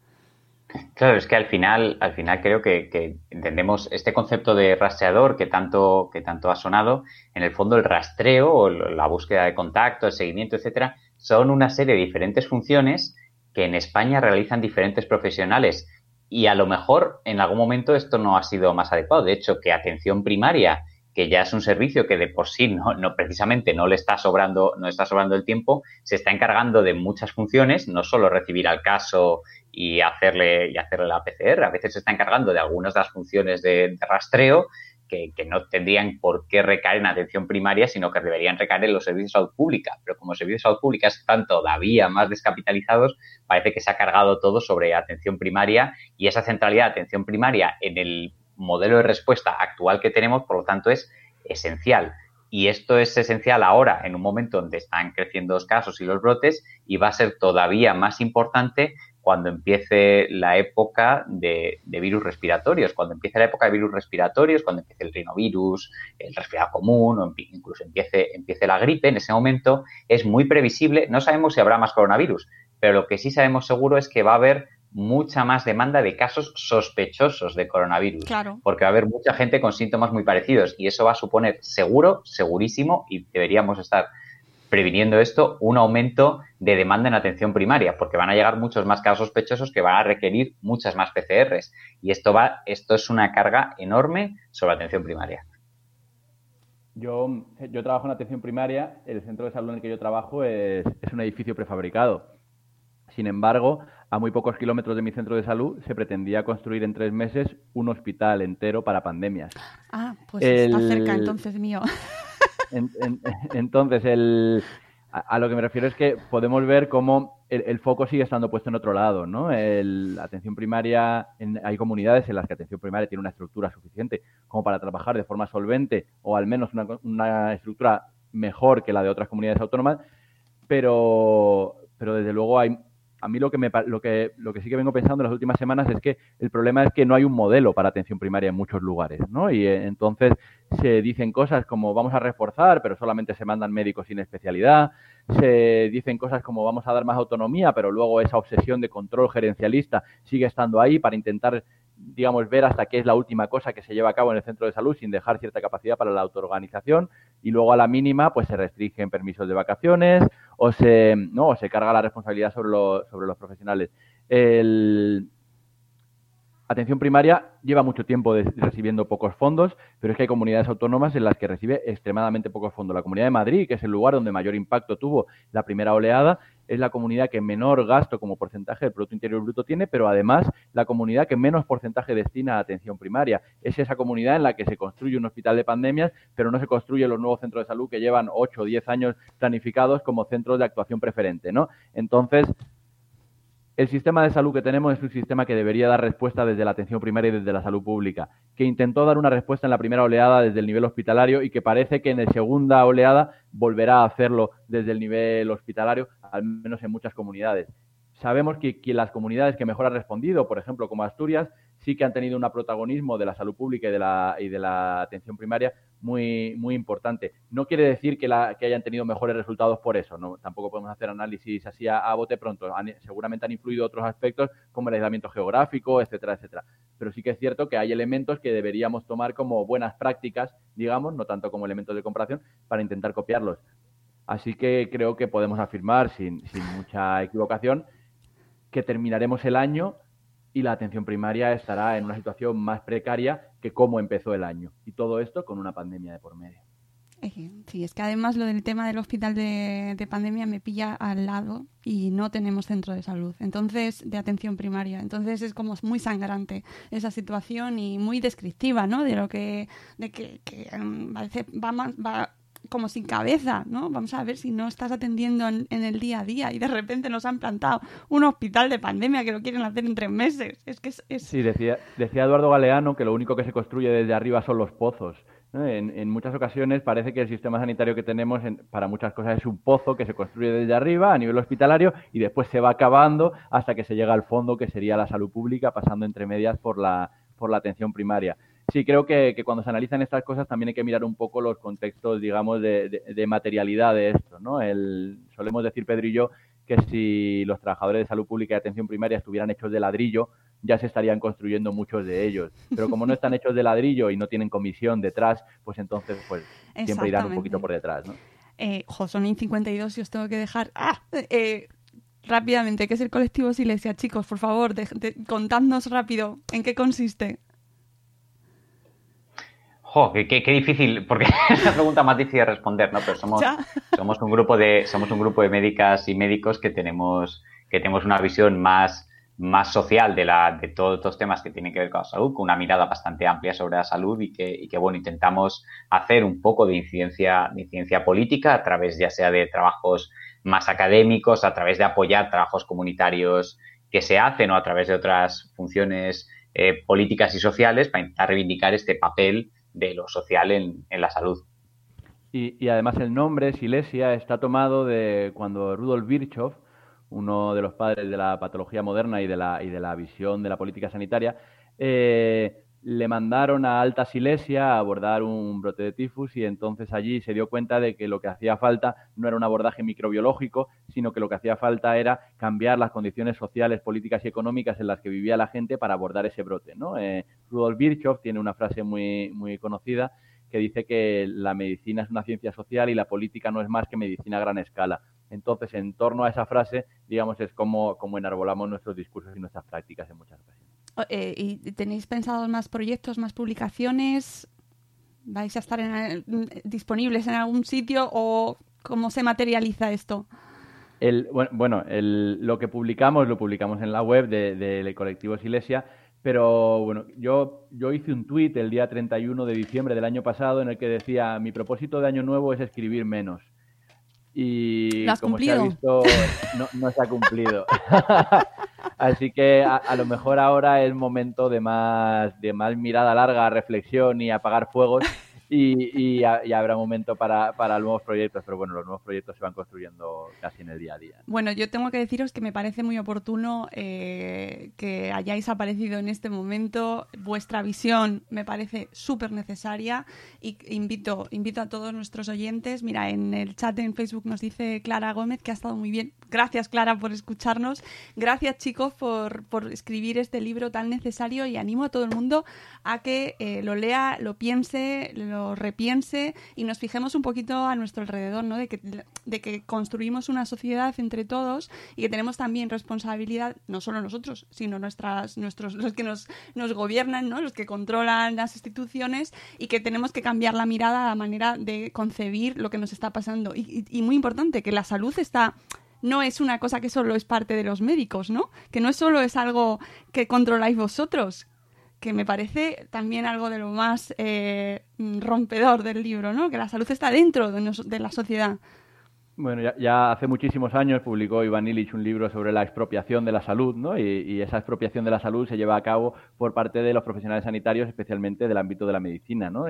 Claro, es que al final, al final creo que, entendemos este concepto de rastreador que tanto, que tanto ha sonado. En el fondo, el rastreo o la búsqueda de contacto, el seguimiento, etcétera, son una serie de diferentes funciones que en España realizan diferentes profesionales. Y a lo mejor en algún momento esto no ha sido más adecuado. De hecho, que atención primaria que ya es un servicio que de por sí no, no, precisamente no le está sobrando, no está sobrando el tiempo, se está encargando de muchas funciones, no solo recibir al caso y hacerle, y hacerle la PCR, a veces se está encargando de algunas de las funciones de, rastreo que, que, no tendrían por qué recaer en atención primaria, sino que deberían recaer en los servicios de salud pública. Pero como servicios de salud pública están todavía más descapitalizados, parece que se ha cargado todo sobre atención primaria y esa centralidad de atención primaria en el modelo de respuesta actual que tenemos, por lo tanto, es esencial. Y esto es esencial ahora, en un momento donde están creciendo los casos y los brotes, y va a ser todavía más importante cuando empiece la época de, virus respiratorios. Cuando empiece la época de virus respiratorios, cuando empiece el rinovirus, el resfriado común, o incluso empiece, empiece la gripe, en ese momento es muy previsible. No sabemos si habrá más coronavirus, pero lo que sí sabemos seguro es que va a haber mucha más demanda de casos sospechosos de coronavirus. Claro. Porque va a haber mucha gente con síntomas muy parecidos y eso va a suponer seguro, segurísimo, y deberíamos estar previniendo esto, un aumento de demanda en atención primaria, porque van a llegar muchos más casos sospechosos que van a requerir muchas más PCRs. Y esto va, esto es una carga enorme sobre la atención primaria. Yo, yo trabajo en atención primaria, el centro de salud en el que yo trabajo es, es un edificio prefabricado. Sin embargo, a muy pocos kilómetros de mi centro de salud se pretendía construir en tres meses un hospital entero para pandemias. Ah, pues el... está cerca entonces mío. En, en, entonces, el, a, a, lo que me refiero es que podemos ver cómo el, el foco sigue estando puesto en otro lado, ¿no? El, la atención primaria, en, hay comunidades en las que atención primaria tiene una estructura suficiente como para trabajar de forma solvente o al menos una, una estructura mejor que la de otras comunidades autónomas, pero, pero desde luego hay a mí lo que, me, lo, que, lo que sí que vengo pensando en las últimas semanas es que el problema es que no hay un modelo para atención primaria en muchos lugares, ¿no? Y eh, entonces se dicen cosas como vamos a reforzar, pero solamente se mandan médicos sin especialidad, se dicen cosas como vamos a dar más autonomía, pero luego esa obsesión de control gerencialista sigue estando ahí para intentar digamos, ver hasta qué es la última cosa que se lleva a cabo en el centro de salud sin dejar cierta capacidad para la autoorganización y luego a la mínima pues se restringen permisos de vacaciones o se, no, o se carga la responsabilidad sobre, lo, sobre los profesionales. El, Atención primaria lleva mucho tiempo recibiendo pocos fondos, pero es que hay comunidades autónomas en las que recibe extremadamente pocos fondos. La Comunidad de Madrid, que es el lugar donde mayor impacto tuvo la primera oleada, es la comunidad que menor gasto como porcentaje del Producto Interior Bruto tiene, pero además la comunidad que menos porcentaje destina a atención primaria. Es esa comunidad en la que se construye un hospital de pandemias, pero no se construyen los nuevos centros de salud que llevan 8 o 10 años planificados como centros de actuación preferente, ¿no? Entonces, el sistema de salud que tenemos es un sistema que debería dar respuesta desde la atención primaria y desde la salud pública, que intentó dar una respuesta en la primera oleada desde el nivel hospitalario y que parece que en la segunda oleada volverá a hacerlo desde el nivel hospitalario, al menos en muchas comunidades. Sabemos que, las comunidades que mejor han respondido, por ejemplo, como Asturias, sí que han tenido un protagonismo de la salud pública y de la, atención primaria muy, muy importante. No quiere decir que, hayan tenido mejores resultados por eso, ¿no? tampoco podemos hacer análisis así a, bote pronto. seguramente han influido otros aspectos como el aislamiento geográfico, etcétera, etcétera. Pero sí que es cierto que hay elementos que deberíamos tomar como buenas prácticas, digamos, no tanto como elementos de comparación, para intentar copiarlos. Así que creo que podemos afirmar sin mucha equivocación que terminaremos el año y la atención primaria estará en una situación más precaria que cómo empezó el año. Y todo esto con una pandemia de por medio. Sí, es que además lo del tema del hospital de, pandemia me pilla al lado y no tenemos centro de salud, entonces de atención primaria. Entonces es como muy sangrante esa situación y muy descriptiva, ¿no? De lo que, de que, que mm, va, va como sin cabeza, ¿no? Vamos a ver si no estás atendiendo en, el día a día y de repente nos han plantado un hospital de pandemia que lo quieren hacer en tres meses. Es que es, Sí, decía, decía Eduardo Galeano que lo único que se construye desde arriba son los pozos. En, muchas ocasiones parece que el sistema sanitario que tenemos para muchas cosas es un pozo que se construye desde arriba a nivel hospitalario y después se va acabando hasta que se llega al fondo que sería la salud pública pasando entre medias por la, por la atención primaria sí creo que, cuando se analizan estas cosas también hay que mirar un poco los contextos, digamos, de, materialidad de esto, ¿no? El, solemos decir, Pedro y yo, que si los trabajadores de salud pública y atención primaria estuvieran hechos de ladrillo, ya se estarían construyendo muchos de ellos. Pero como no están hechos de ladrillo y no tienen comisión detrás, pues entonces pues siempre irán un poquito por detrás, ¿no? Eh, son 52 y os tengo que dejar... ¡Ah! Eh, rápidamente, ¿qué es el colectivo Silesia? Chicos, por favor, contadnos rápido en qué consiste. Jo, qué, difícil, porque es una pregunta más difícil de responder, ¿no? Pero somos, somos un grupo de, somos un grupo de médicas y médicos que tenemos, que tenemos una visión más, más social de, la, de todos estos temas que tienen que ver con la salud, con una mirada bastante amplia sobre la salud y que, y que bueno, intentamos hacer un poco de incidencia, de incidencia política a través ya sea de trabajos más académicos, a través de apoyar trabajos comunitarios que se hacen o a través de otras funciones eh, políticas y sociales para intentar reivindicar este papel de lo social en, la salud. Y, además el nombre Silesia está tomado de cuando Rudolf Virchow, uno de los padres de la patología moderna y de la, y de la visión de la política sanitaria, eh, le mandaron a Alta Silesia a abordar un brote de tifus y entonces allí se dio cuenta de que lo que hacía falta no era un abordaje microbiológico, sino que lo que hacía falta era cambiar las condiciones sociales, políticas y económicas en las que vivía la gente para abordar ese brote. ¿no? Eh, Rudolf Virchow tiene una frase muy, muy conocida que dice que la medicina es una ciencia social y la política no es más que medicina a gran escala. Entonces, en torno a esa frase, digamos, es como, como enarbolamos nuestros discursos y nuestras prácticas en muchas ocasiones. Eh, ¿Y tenéis pensado más proyectos, más publicaciones? ¿Vais a estar disponibles en algún sitio o cómo se materializa esto? El, bueno, lo que publicamos lo publicamos en la web del colectivo Silesia, pero bueno, yo, yo hice un tuit el día 31 de diciembre del año pasado en el que decía, mi propósito de año nuevo es escribir menos. Y como se ha visto, no, no se ha cumplido. Así que a, lo mejor ahora es momento de más, de más mirada larga, reflexión y apagar fuegos y, y, habrá momento para, para, nuevos proyectos, pero bueno, los nuevos proyectos se van construyendo casi en el día a día. Bueno, yo tengo que deciros que me parece muy oportuno eh, que hayáis aparecido en este momento. Vuestra visión me parece súper necesaria y invito, invito a todos nuestros oyentes. Mira, en el chat en Facebook nos dice Clara Gómez que ha estado muy bien. Gracias, Clara, por escucharnos. Gracias, chicos, por, por escribir este libro tan necesario y animo a todo el mundo a que eh, lo lea, lo piense, lo repiense y nos fijemos un poquito a nuestro alrededor, ¿no? De que, de que construimos una sociedad entre todos y que tenemos también responsabilidad, no solo nosotros, sino nuestras, nuestros, los que nos, nos gobiernan, ¿no? Los que controlan las instituciones y que tenemos que cambiar la mirada la manera de concebir lo que nos está pasando. Y, muy importante, que la salud está no es una cosa que solo es parte de los médicos, ¿no? Que no solo es algo que controláis vosotros, que me parece también algo de lo más eh, rompedor del libro, ¿no? Que la salud está dentro de, la sociedad. Bueno, ya, hace muchísimos años publicó Iván Illich un libro sobre la expropiación de la salud, ¿no? Y, esa expropiación de la salud se lleva a cabo por parte de los profesionales sanitarios, especialmente del ámbito de la medicina, ¿no?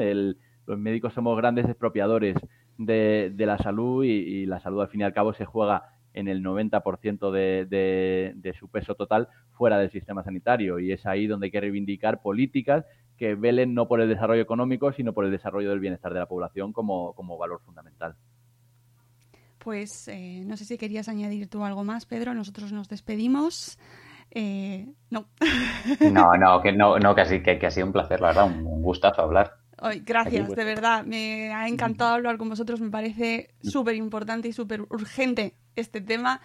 los médicos somos grandes expropiadores de, la salud y, la salud, al fin y al cabo, se juega en el 90% de, de, de su peso total fuera del sistema sanitario. Y es ahí donde hay que reivindicar políticas que velen no por el desarrollo económico, sino por el desarrollo del bienestar de la población como, como valor fundamental. Pues eh, no sé si querías añadir tú algo más, Pedro. Nosotros nos despedimos. Eh, no. No, no, que no, no que, que, ha sido un placer, la verdad, un, gustazo hablar. Gracias, de verdad. Me ha encantado hablar con vosotros. Me parece súper importante y súper urgente este tema.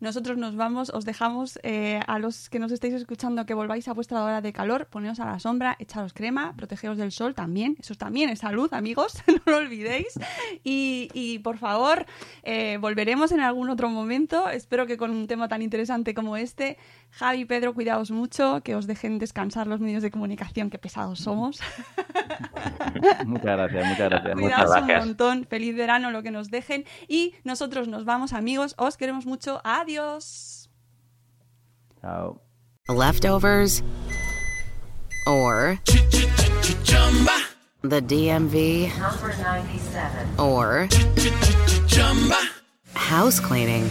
Nosotros nos vamos, os dejamos eh, a los que nos estáis escuchando que volváis a vuestra hora de calor, poneos a la sombra, echaros crema, protegeos del sol también, eso también es salud, amigos, no lo olvidéis. Y, por favor, eh, volveremos en algún otro momento, espero que con un tema tan interesante como este. Javi, Pedro, cuidaos mucho, que os dejen descansar los medios de comunicación, que pesados somos. muchas gracias, muchas gracias. Cuidaos un montón, feliz verano lo que nos dejen. Y nosotros nos vamos, amigos, os queremos mucho. Adiós. Chao. Leftovers or the DMV or house cleaning.